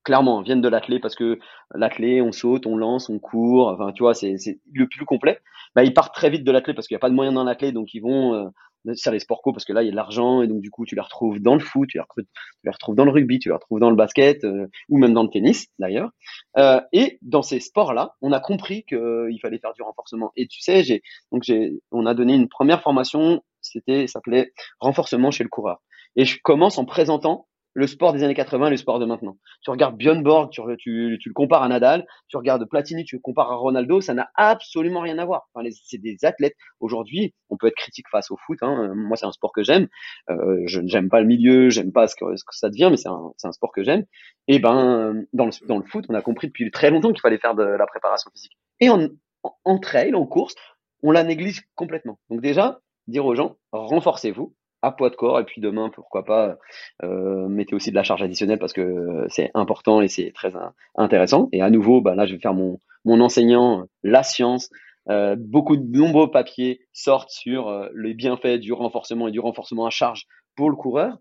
B: clairement, viennent de l'athlé parce que l'athlé, on saute, on lance, on court. Enfin, tu vois, c'est le plus complet. Ben, ils partent très vite de l'athlé parce qu'il n'y a pas de moyens dans l'athlé, donc ils vont euh, les sports co parce que là il y a de l'argent et donc du coup tu les retrouves dans le foot, tu les retrouves, dans le rugby, tu les retrouves dans le basket euh, ou même dans le tennis d'ailleurs. Euh, et dans ces sports-là, on a compris qu'il euh, fallait faire du renforcement. Et tu sais, donc on a donné une première formation, c'était s'appelait renforcement chez le coureur. Et je commence en présentant le sport des années 80 et le sport de maintenant. Tu regardes Björn Borg, tu, tu, le compares à Nadal, tu regardes Platini, tu le compares à Ronaldo, ça n'a absolument rien à voir. Enfin, c'est des athlètes. Aujourd'hui, on peut être critique face au foot. Hein. Moi, c'est un sport que j'aime. Euh, je n'aime pas le milieu, j'aime pas ce que, ce que, ça devient, mais c'est un, un, sport que j'aime. Et ben, dans le, dans le foot, on a compris depuis très longtemps qu'il fallait faire de la préparation physique. Et en, en, en trail, en course, on la néglige complètement. Donc déjà, dire aux gens, renforcez-vous, à poids de corps et puis demain pourquoi pas euh, mettez aussi de la charge additionnelle parce que c'est important et c'est très intéressant. Et à nouveau bah, là je vais faire mon, enseignant la science. Euh, beaucoup de nombreux papiers sortent sur euh, les bienfaits du renforcement et du renforcement à charge pour le coureur.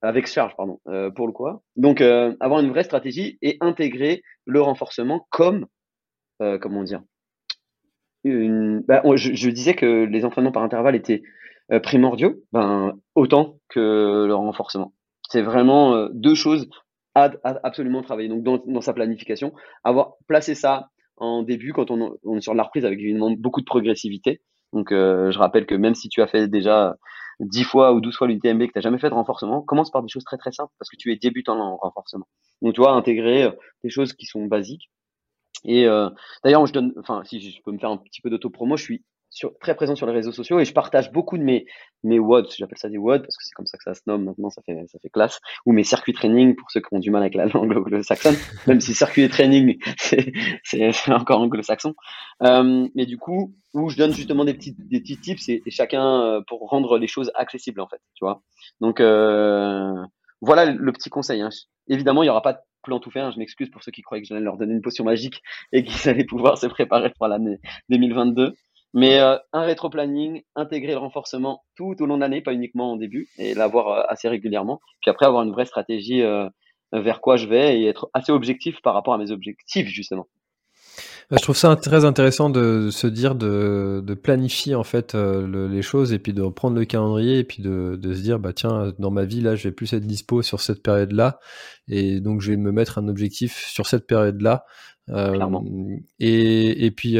B: Avec charge pardon pour le coureur. Donc avoir une vraie stratégie et intégrer le renforcement comme comment dire une, bah, je, disais que les entraînements par intervalle étaient primordiaux, ben, autant que le renforcement. C'est vraiment euh, deux choses à, absolument travailler. Donc, dans, sa planification, avoir placé ça en début quand on, est sur la reprise avec évidemment beaucoup de progressivité. Donc, euh, je rappelle que même si tu as fait déjà 10 fois ou 12 fois l'UTMB que tu n'as jamais fait de renforcement, commence par des choses très très simples parce que tu es débutant en renforcement. Donc, tu vois, intégrer euh, des choses qui sont basiques. Et euh, d'ailleurs, je donne, enfin, si je peux me faire un petit peu d'auto-promo, je suis sur, très présent sur les réseaux sociaux et je partage beaucoup de mes mes WOD, j'appelle ça des WOD parce que c'est comme ça que ça se nomme maintenant, ça fait ça fait classe, ou mes circuits training pour ceux qui ont du mal avec la langue anglo-saxonne, même si circuit training c'est encore anglo-saxon. Euh, mais du coup, où je donne justement des petits des petits tips et, et chacun euh, pour rendre les choses accessibles en fait, tu vois. Donc euh, voilà le petit conseil. Hein. Évidemment, il y aura pas de plan tout fait. Hein. Je m'excuse pour ceux qui croyaient que j'allais leur donner une potion magique et qu'ils allaient pouvoir se préparer pour l'année 2022. Mais euh, un rétro-planning, intégrer le renforcement tout au long de l'année, pas uniquement au début, et l'avoir euh, assez régulièrement. Puis après, avoir une vraie stratégie euh, vers quoi je vais et être assez objectif par rapport à mes objectifs, justement.
A: Je trouve ça très intéressant de se dire de, de planifier en fait les choses et puis de prendre le calendrier et puis de, de, se dire bah tiens dans ma vie là je vais plus être dispo sur cette période là et donc je vais me mettre un objectif sur cette période là
B: Clairement.
A: et, et puis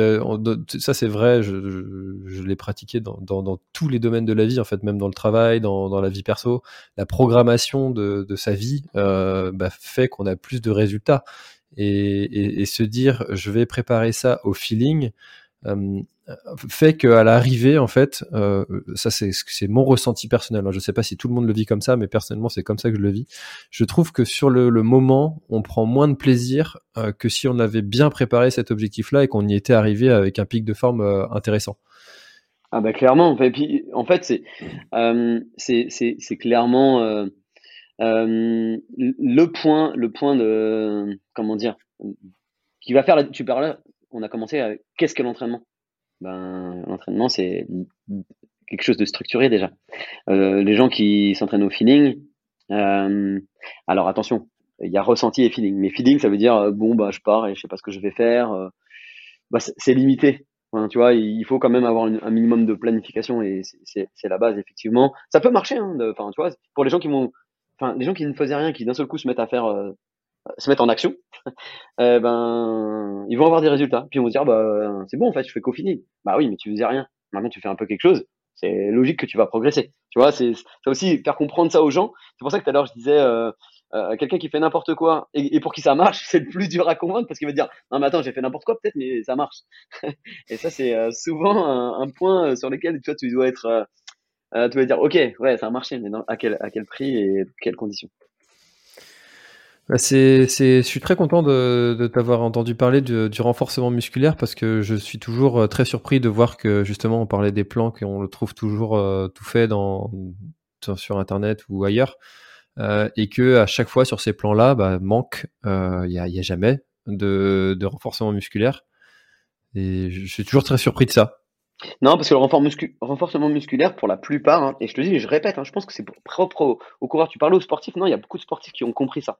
A: ça c'est vrai, je, l'ai pratiqué dans, dans, tous les domaines de la vie en fait, même dans le travail, dans, dans la vie perso. La programmation de, de sa vie euh, bah, fait qu'on a plus de résultats et, et, se dire je vais préparer ça au feeling. Euh, fait qu'à l'arrivée, en fait, euh, ça c'est mon ressenti personnel. Hein. Je sais pas si tout le monde le vit comme ça, mais personnellement c'est comme ça que je le vis. Je trouve que sur le, le moment, on prend moins de plaisir euh, que si on avait bien préparé cet objectif-là et qu'on y était arrivé avec un pic de forme euh, intéressant.
B: Ah bah clairement. En fait c'est euh, clairement euh, le point le point de comment dire qui va faire la, tu parles on a commencé à qu'est-ce que l'entraînement? Ben, l'entraînement, c'est quelque chose de structuré déjà. Euh, les gens qui s'entraînent au feeling, euh, alors attention, il y a ressenti et feeling. Mais feeling, ça veut dire euh, bon bah je pars et je sais pas ce que je vais faire. Bah, c'est limité. Tu vois, il faut quand même avoir un minimum de planification et c'est la base effectivement. Ça peut marcher. Hein, tu vois, pour les gens qui enfin, les gens qui ne faisaient rien, qui d'un seul coup se mettent à faire se mettre en action, eh ben, ils vont avoir des résultats. Puis on va se dire, bah, c'est bon, en fait, je fais qu'au fini. Bah oui, mais tu faisais rien. Maintenant, tu fais un peu quelque chose. C'est logique que tu vas progresser. Tu vois, c'est aussi faire comprendre ça aux gens. C'est pour ça que tout à l'heure, je disais, euh, euh, quelqu'un qui fait n'importe quoi et, pour qui ça marche, c'est le plus dur à convaincre parce qu'il va dire, non, mais attends, j'ai fait n'importe quoi peut-être, mais ça marche. et ça, c'est euh, souvent un, point sur lequel tu, dois être, tu vas dire, ok, ouais, ça a marché, mais dans, à quel, à quel prix et quelles conditions?
A: Bah, c'est, je suis très content de, de t'avoir entendu parler du, du, renforcement musculaire parce que je suis toujours euh, très surpris de voir que justement on parlait des plans qu'on le trouve toujours euh, tout fait dans, sur internet ou ailleurs euh, et que à chaque fois sur ces plans-là, bah, manque, il euh, y, a, a, jamais de, de renforcement musculaire et je suis toujours très surpris de ça.
B: Non, parce que le renforcement musculaire, pour la plupart, hein, et je te dis, je répète, hein, je pense que c'est propre aux, aux coureurs. Tu parles aux sportifs, non, il y a beaucoup de sportifs qui ont compris ça.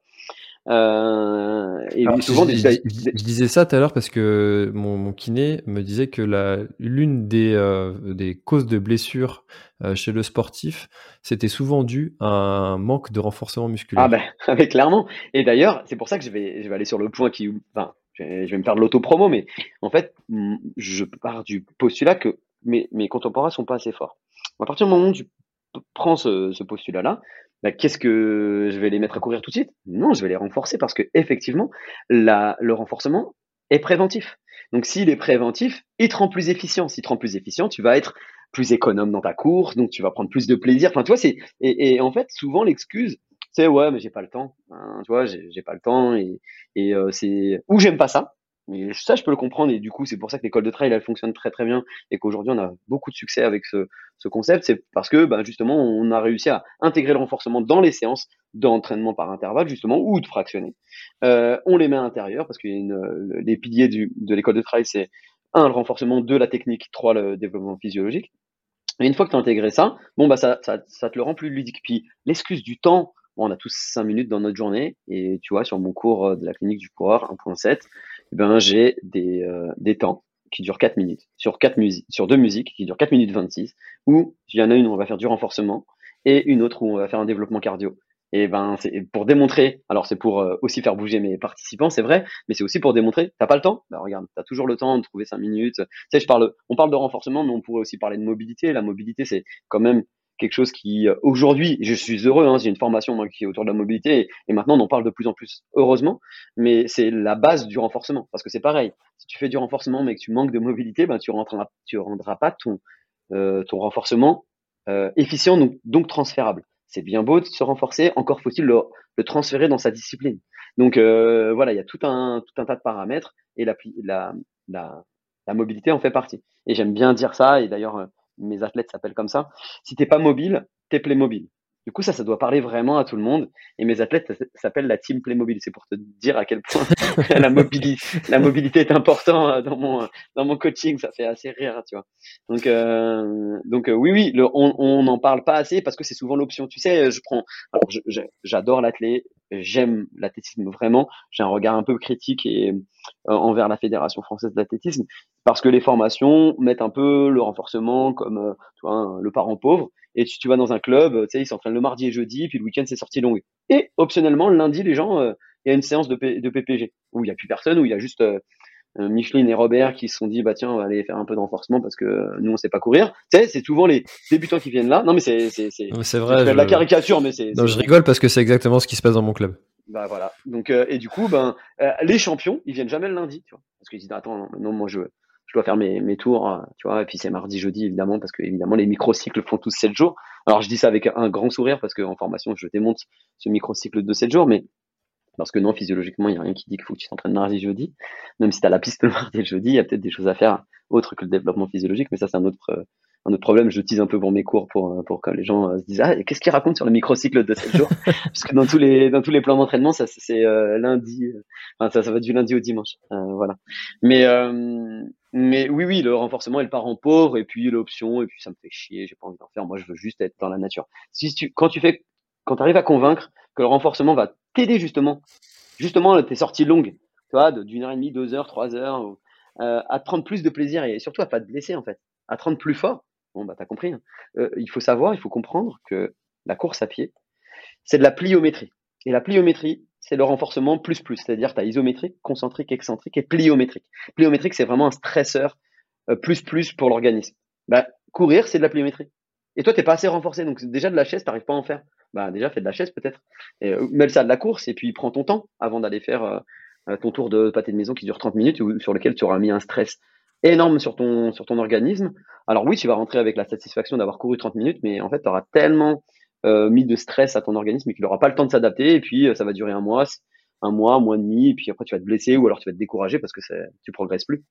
A: Euh, et Alors, souvent, je, des... je, je, disais ça tout à l'heure parce que mon, mon, kiné me disait que l'une des, euh, des causes de blessures euh, chez le sportif, c'était souvent dû à un manque de renforcement musculaire.
B: Ah ben, clairement. Et d'ailleurs, c'est pour ça que je vais, je vais aller sur le point qui, enfin, je vais me faire de l'auto-promo, mais en fait, je pars du postulat que mes, mes contemporains sont pas assez forts. À partir du moment où tu prends ce, postulat-là, bah, qu'est-ce que je vais les mettre à courir tout de suite? Non, je vais les renforcer parce que effectivement, le renforcement est préventif. Donc s'il est préventif, il te rend plus efficient. S'il te rend plus efficient, tu vas être plus économe dans ta course, donc tu vas prendre plus de plaisir. Enfin, tu vois, c'est et en fait souvent l'excuse, ouais, mais j'ai pas le temps. Hein, tu vois, j'ai pas le temps et, euh, c'est ou j'aime pas ça. Mais ça, je peux le comprendre et du coup, c'est pour ça que l'école de trail elle fonctionne très très bien et qu'aujourd'hui on a beaucoup de succès avec ce, ce concept. C'est parce que bah, justement on a réussi à intégrer le renforcement dans les séances d'entraînement par intervalle justement ou de fractionner. Euh, on les met à l'intérieur parce que les piliers du, de l'école de trail c'est un le renforcement, deux la technique, trois le développement physiologique. Et une fois que tu as intégré ça, bon bah ça, ça te le rend plus ludique. Puis l'excuse du temps, on a tous 5 minutes dans notre journée et tu vois sur mon cours euh, de la clinique du coureur 1.7, eh ben j'ai des, euh, des temps qui durent 4 minutes sur musiques deux musiques qui durent 4 minutes 26 où il y en a une où on va faire du renforcement et une autre où on va faire un développement cardio. Et ben c'est pour démontrer, alors c'est pour euh, aussi faire bouger mes participants, c'est vrai, mais c'est aussi pour démontrer, t'as pas le temps? Bah regarde, t'as toujours le temps de trouver 5 minutes. Je parle, on parle de renforcement, mais on pourrait aussi parler de mobilité. La mobilité, c'est quand même quelque chose qui aujourd'hui, je suis heureux, hein, j'ai une formation qui est autour de la mobilité et, maintenant on en parle de plus en plus, heureusement, mais c'est la base du renforcement parce que c'est pareil. Si tu fais du renforcement mais que tu manques de mobilité, ben tu rendras, tu rendras pas ton euh, ton renforcement euh, efficient donc, transférable. C'est bien beau de se renforcer, encore faut-il le, le, transférer dans sa discipline. Donc euh, voilà, il y a tout un tout un tas de paramètres et la la, la mobilité en fait partie. Et j'aime bien dire ça et d'ailleurs mes athlètes s'appellent comme ça. Si t'es pas mobile, t'es playmobil. Du coup, ça, ça doit parler vraiment à tout le monde. Et mes athlètes, ça s'appelle la team Playmobil. C'est pour te dire à quel point la mobilité, est importante euh, dans mon, dans mon coaching. Ça fait assez rire, tu vois. Donc, euh, donc euh, oui, oui, le, on n'en parle pas assez parce que c'est souvent l'option. Tu sais, je prends, alors j'adore l'athlète, j'aime l'athlétisme vraiment. J'ai un regard un peu critique et envers la fédération française d'athlétisme parce que les formations mettent un peu le renforcement comme, tu vois, le parent pauvre et tu, tu vas dans un club, tu sais, ils s'entraînent le mardi et jeudi, puis le week-end c'est sortie longue. Et optionnellement, le lundi, les gens, euh, il y a une séance de, de PPG où il y a plus personne, où il y a juste euh, euh, Micheline et Robert qui se sont dit bah tiens, on va aller faire un peu de renforcement parce que nous on sait pas courir. Tu sais, c'est souvent les débutants qui viennent là. Non mais c'est c'est
A: vrai. Je...
B: la caricature, mais c'est.
A: Non, je rigole parce que c'est exactement ce qui se passe dans mon club.
B: Bah voilà. Donc et du coup, ben les champions, ils viennent jamais le lundi, tu vois, parce qu'ils disent attends, non, moi je je dois faire mes, mes tours, euh, tu vois, et puis c'est mardi, jeudi, évidemment, parce que évidemment les microcycles font tous 7 jours. Alors je dis ça avec un grand sourire parce qu'en formation, je démonte ce microcycle de 7 jours, mais parce que non, physiologiquement, il n'y a rien qui dit qu'il faut que tu t'entraînes mardi, jeudi. Même si tu as la piste le mardi et le jeudi, il y a peut-être des choses à faire autres que le développement physiologique, mais ça, c'est un autre, euh, un autre problème. Je tease un peu pour mes cours pour, pour que les gens euh, se disent, ah, qu'est-ce qu'ils racontent sur le microcycle de 7 jours? parce que dans tous les, dans tous les plans d'entraînement, ça, c'est lundi, enfin, ça, ça va du lundi au dimanche. voilà. Mais, mais oui, oui, le renforcement est le parent pauvre, et puis l'option, et puis ça me fait chier, j'ai pas envie d'en faire. Moi, je veux juste être dans la nature. Si tu, quand tu fais, quand arrives à convaincre que le renforcement va t'aider justement, justement, tes sorties longues, tu vois, d'une heure et demie, deux heures, trois heures, euh, à te prendre plus de plaisir et surtout à pas te blesser en fait, à te rendre plus fort. Bon, bah, t'as compris. Hein. Euh, il faut savoir, il faut comprendre que la course à pied, c'est de la pliométrie. Et la pliométrie, c'est le renforcement plus plus, c'est-à-dire tu as isométrique, concentrique, excentrique et pliométrique. Pliométrique, c'est vraiment un stresseur euh, plus plus pour l'organisme. Bah, courir, c'est de la pliométrie. Et toi, t'es pas assez renforcé, donc déjà de la chaise, t'arrives pas à en faire. Bah déjà, fais de la chaise peut-être. Euh, mets ça de la course et puis prends ton temps avant d'aller faire euh, ton tour de pâté de maison qui dure 30 minutes sur lequel tu auras mis un stress énorme sur ton, sur ton organisme. Alors oui, tu vas rentrer avec la satisfaction d'avoir couru 30 minutes, mais en fait, tu auras tellement euh, mis de stress à ton organisme et qu'il n'aura pas le temps de s'adapter. Et puis, euh, ça va durer un mois, un mois, un mois et demi. Et puis après, tu vas te blesser ou alors tu vas te décourager parce que tu progresses plus.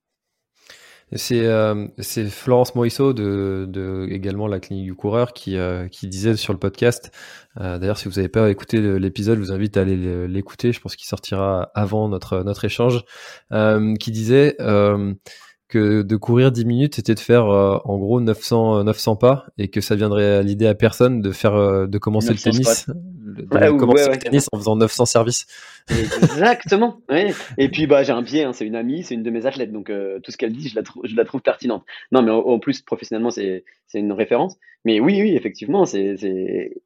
A: C'est euh, Florence Morisseau de, de, également la clinique du coureur qui, euh, qui disait sur le podcast. Euh, D'ailleurs, si vous n'avez pas écouté l'épisode, je vous invite à aller l'écouter. Je pense qu'il sortira avant notre notre échange. Euh, qui disait que de courir 10 minutes, c'était de faire euh, en gros 900, 900 pas et que ça viendrait à l'idée à personne de faire euh, de commencer le tennis, de commencer le tennis en faisant 900 services.
B: Exactement. Et puis bah j'ai un biais, hein, c'est une amie, c'est une de mes athlètes, donc euh, tout ce qu'elle dit, je la, trouve, je la trouve pertinente. Non, mais en, plus professionnellement, c'est c'est une référence. Mais oui, oui, effectivement, c'est c'est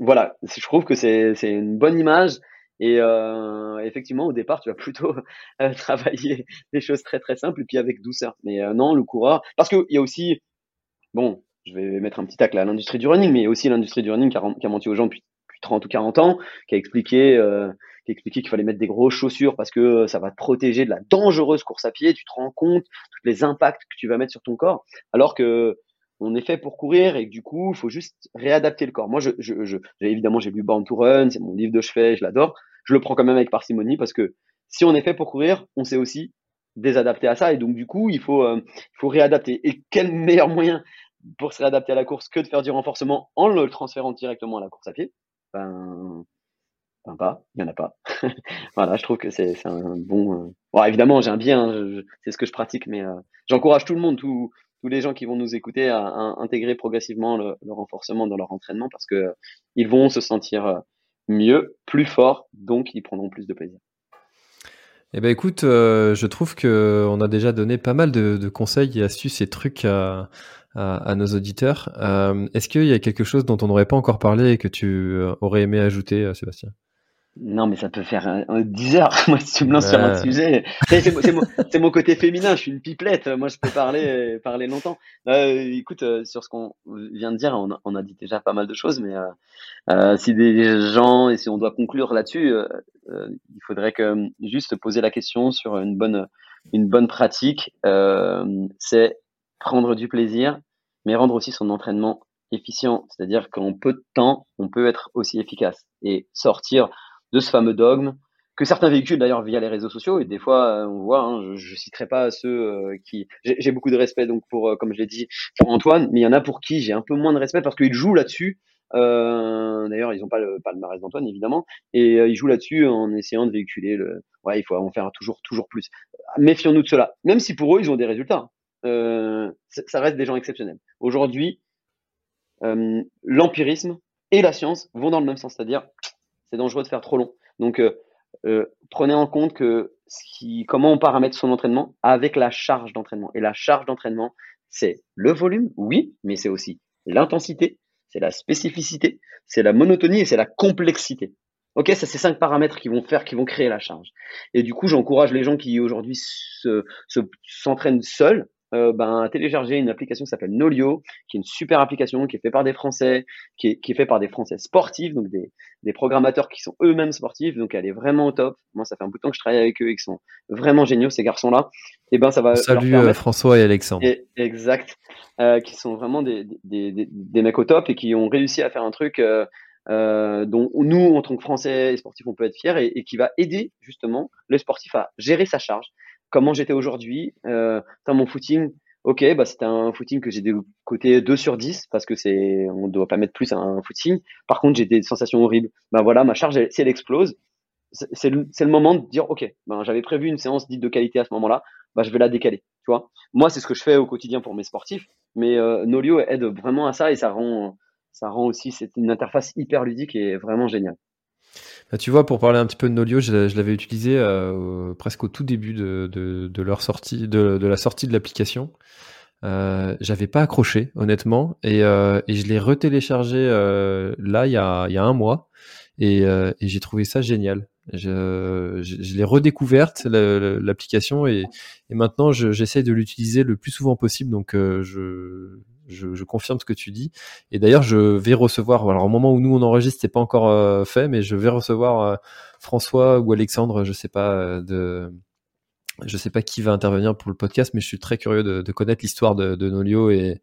B: voilà, je trouve que c'est c'est une bonne image et euh, effectivement, au départ, tu vas plutôt euh, travailler des choses très très simples et puis avec douceur. Mais euh, non, le coureur, parce qu'il y a aussi, bon, je vais mettre un petit tacle à l'industrie du running, mais il y a aussi l'industrie du running qui a, menti aux gens depuis, depuis, 30 ou 40 ans, qui a expliqué, qui qu'il fallait mettre des grosses chaussures parce que ça va te protéger de la dangereuse course à pied. Tu te rends compte tous les impacts que tu vas mettre sur ton corps, alors que on est fait pour courir et du coup, il faut juste réadapter le corps. Moi, je, évidemment, j'ai lu Born to Run, c'est mon livre de chevet, je l'adore. Je le prends quand même avec parcimonie parce que si on est fait pour courir, on sait aussi désadapter à ça et donc du coup, il faut, euh, réadapter. Et quel meilleur moyen pour se réadapter à la course que de faire du renforcement en le transférant directement à la course à pied? Ben, ben pas, il y en a pas. voilà, je trouve que c'est un bon. Euh, bon, évidemment, j'ai bien, c'est ce que je pratique, mais euh, j'encourage tout le monde, tous les gens qui vont nous écouter à, intégrer progressivement le, renforcement dans leur entraînement parce que ils vont se sentir euh, mieux, plus fort, donc ils prendront plus de plaisir.
A: Eh ben écoute, euh, je trouve que on a déjà donné pas mal de, conseils et astuces et trucs à, nos auditeurs. Euh, est-ce qu'il y a quelque chose dont on n'aurait pas encore parlé et que tu aurais aimé ajouter, Sébastien?
B: Non, mais ça peut faire un, 10 heures. Moi, si tu me lances sur un sujet, c'est mon, côté féminin. Je suis une pipelette. Moi, je peux parler, parler longtemps. Euh, écoute, euh, sur ce qu'on vient de dire, on, a dit déjà pas mal de choses, mais euh, si des gens et si on doit conclure là-dessus, il faudrait que juste poser la question sur une bonne, une bonne pratique. c'est prendre du plaisir, mais rendre aussi son entraînement efficient. C'est-à-dire qu'en peu de temps, on peut être aussi efficace et sortir de ce fameux dogme que certains véhiculent d'ailleurs via les réseaux sociaux et des fois euh, on voit hein, je, ne citerai pas ceux euh, qui j'ai beaucoup de respect donc pour euh, comme je l'ai dit pour Antoine mais il y en a pour qui j'ai un peu moins de respect parce qu'ils jouent là-dessus D'ailleurs, ils n'ont pas le palmarès d'Antoine, évidemment, et ils jouent là-dessus en essayant de véhiculer le. Ouais, il faut en faire toujours, toujours plus. Méfions-nous de cela. Même si pour eux, ils ont des résultats, euh, ça reste des gens exceptionnels. Aujourd'hui, l'empirisme et la science vont dans le même sens, c'est-à-dire c'est dangereux de faire trop long. Donc, euh, euh, prenez en compte que ce qui, comment on paramètre son entraînement avec la charge d'entraînement. Et la charge d'entraînement, c'est le volume, oui, mais c'est aussi l'intensité, c'est la spécificité, c'est la monotonie et c'est la complexité. Ok, ça c'est cinq paramètres qui vont faire, qui vont créer la charge. Et du coup, j'encourage les gens qui aujourd'hui se, s'entraînent seuls euh, ben, télécharger une application qui s'appelle Nolio, qui est une super application qui est faite par des Français, qui est, qui est faite par des Français sportifs, donc des, des programmateurs qui sont eux-mêmes sportifs, donc elle est vraiment au top. Moi, ça fait un bout de temps que je travaille avec eux et qui sont vraiment géniaux ces garçons-là. Et ben, ça va.
A: Salut euh, François et Alexandre.
B: exact, euh, qui sont vraiment des, des, des, des, mecs au top et qui ont réussi à faire un truc. Euh, dont nous, en tant que Français et sportifs, on peut être fiers et, et, qui va aider justement le sportif à gérer sa charge, comment j'étais aujourd'hui. Euh, dans mon footing, ok, bah c'était un footing que j'ai des côtés 2 sur 10 parce que c'est, on ne doit pas mettre plus à un footing. Par contre, j'ai des sensations horribles. Bah voilà, ma charge, si elle explose, c'est le, moment de dire, ok, ben j'avais prévu une séance dite de qualité à ce moment-là, bah je vais la décaler. Tu vois, moi c'est ce que je fais au quotidien pour mes sportifs, mais euh, Nolio aide vraiment à ça et ça rend, ça rend aussi c'est une interface hyper ludique et vraiment géniale.
A: Tu vois, pour parler un petit peu de Nolio, je, je l'avais utilisé euh, presque au tout début de, de, de leur sortie, de, de, la sortie de l'application. Euh, j'avais pas accroché, honnêtement, et, euh, et je l'ai retéléchargé euh, là il y a, y a un mois, et, euh, et j'ai trouvé ça génial. Je, je, je l'ai redécouverte l'application et, et, maintenant j'essaie de l'utiliser le plus souvent possible. Donc euh, je, je, je, confirme ce que tu dis. Et d'ailleurs, je vais recevoir. Alors, au moment où nous on enregistre, c'est pas encore euh, fait, mais je vais recevoir euh, François ou Alexandre, je sais pas euh, de. Je sais pas qui va intervenir pour le podcast, mais je suis très curieux de, de connaître l'histoire de, de, Nolio et,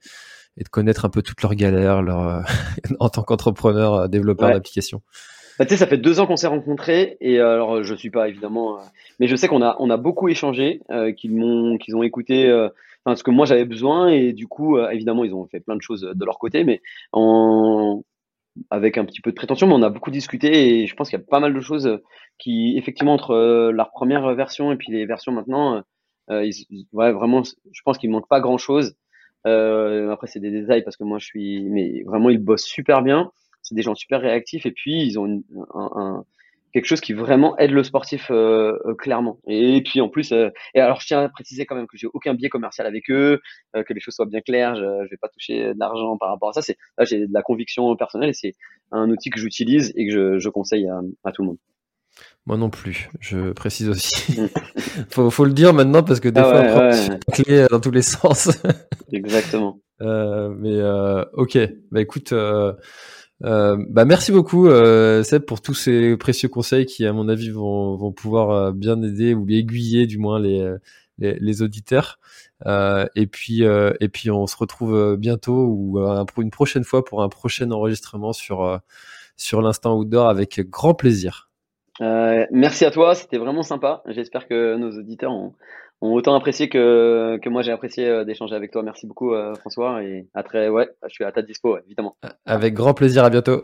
A: et, de connaître un peu toutes leurs galères leur, en tant qu'entrepreneur, développeur ouais. d'application.
B: Bah, tu sais, ça fait deux ans qu'on s'est rencontrés et alors je suis pas évidemment, mais je sais qu'on a on a beaucoup échangé, qu'ils m'ont qu'ils ont écouté enfin, ce que moi j'avais besoin et du coup euh, évidemment ils ont fait plein de choses de leur côté mais avec un petit peu de prétention mais on a beaucoup discuté et je pense qu'il y a pas mal de choses qui effectivement entre euh, leur première version et puis les versions maintenant euh, ouais, vraiment je pense qu'il manque pas grand chose euh, après c'est des détails parce que moi je suis mais vraiment ils bossent super bien. C'est des gens super réactifs et puis ils ont un quelque chose qui vraiment aide le sportif euh, euh, clairement. Et puis en plus, euh, et alors je tiens à préciser quand même que j'ai aucun biais commercial avec eux, que les choses soient bien claires. Je, je vais pas toucher d'argent par rapport à ça. C'est là j'ai de la conviction personnelle et c'est un outil que j'utilise et que je, je conseille à, à, tout le monde.
A: Moi non plus, je précise aussi. faut, faut le dire maintenant parce que des ah fois, ouais, ouais, ouais. clé dans tous les sens.
B: Exactement.
A: mais ok, bah écoute. Euh, bah merci beaucoup euh, Seb pour tous ces précieux conseils qui à mon avis vont, vont pouvoir euh, bien aider ou aiguiller du moins les, les, les auditeurs euh, et puis euh, et puis on se retrouve bientôt ou une prochaine fois pour un prochain enregistrement sur sur l'instant outdoor avec grand plaisir.
B: merci à toi, c'était vraiment sympa. J'espère que nos auditeurs ont, ont autant apprécié que, que moi j'ai apprécié euh, d'échanger avec toi. Merci beaucoup euh, François et à très ouais, je suis à ta dispo évidemment.
A: Avec grand plaisir, à bientôt.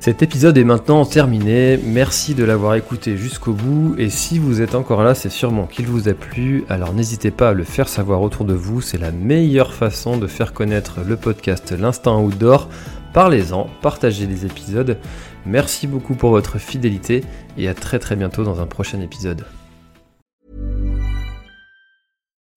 A: Cet épisode est maintenant terminé, merci de l'avoir écouté jusqu'au bout et si vous êtes encore là c'est sûrement qu'il vous a plu, alors n'hésitez pas à le faire savoir autour de vous, c'est la meilleure façon de faire connaître le podcast L'Instant Outdoor. Parlez-en, partagez les épisodes, merci beaucoup pour votre fidélité et à très très bientôt dans un prochain épisode.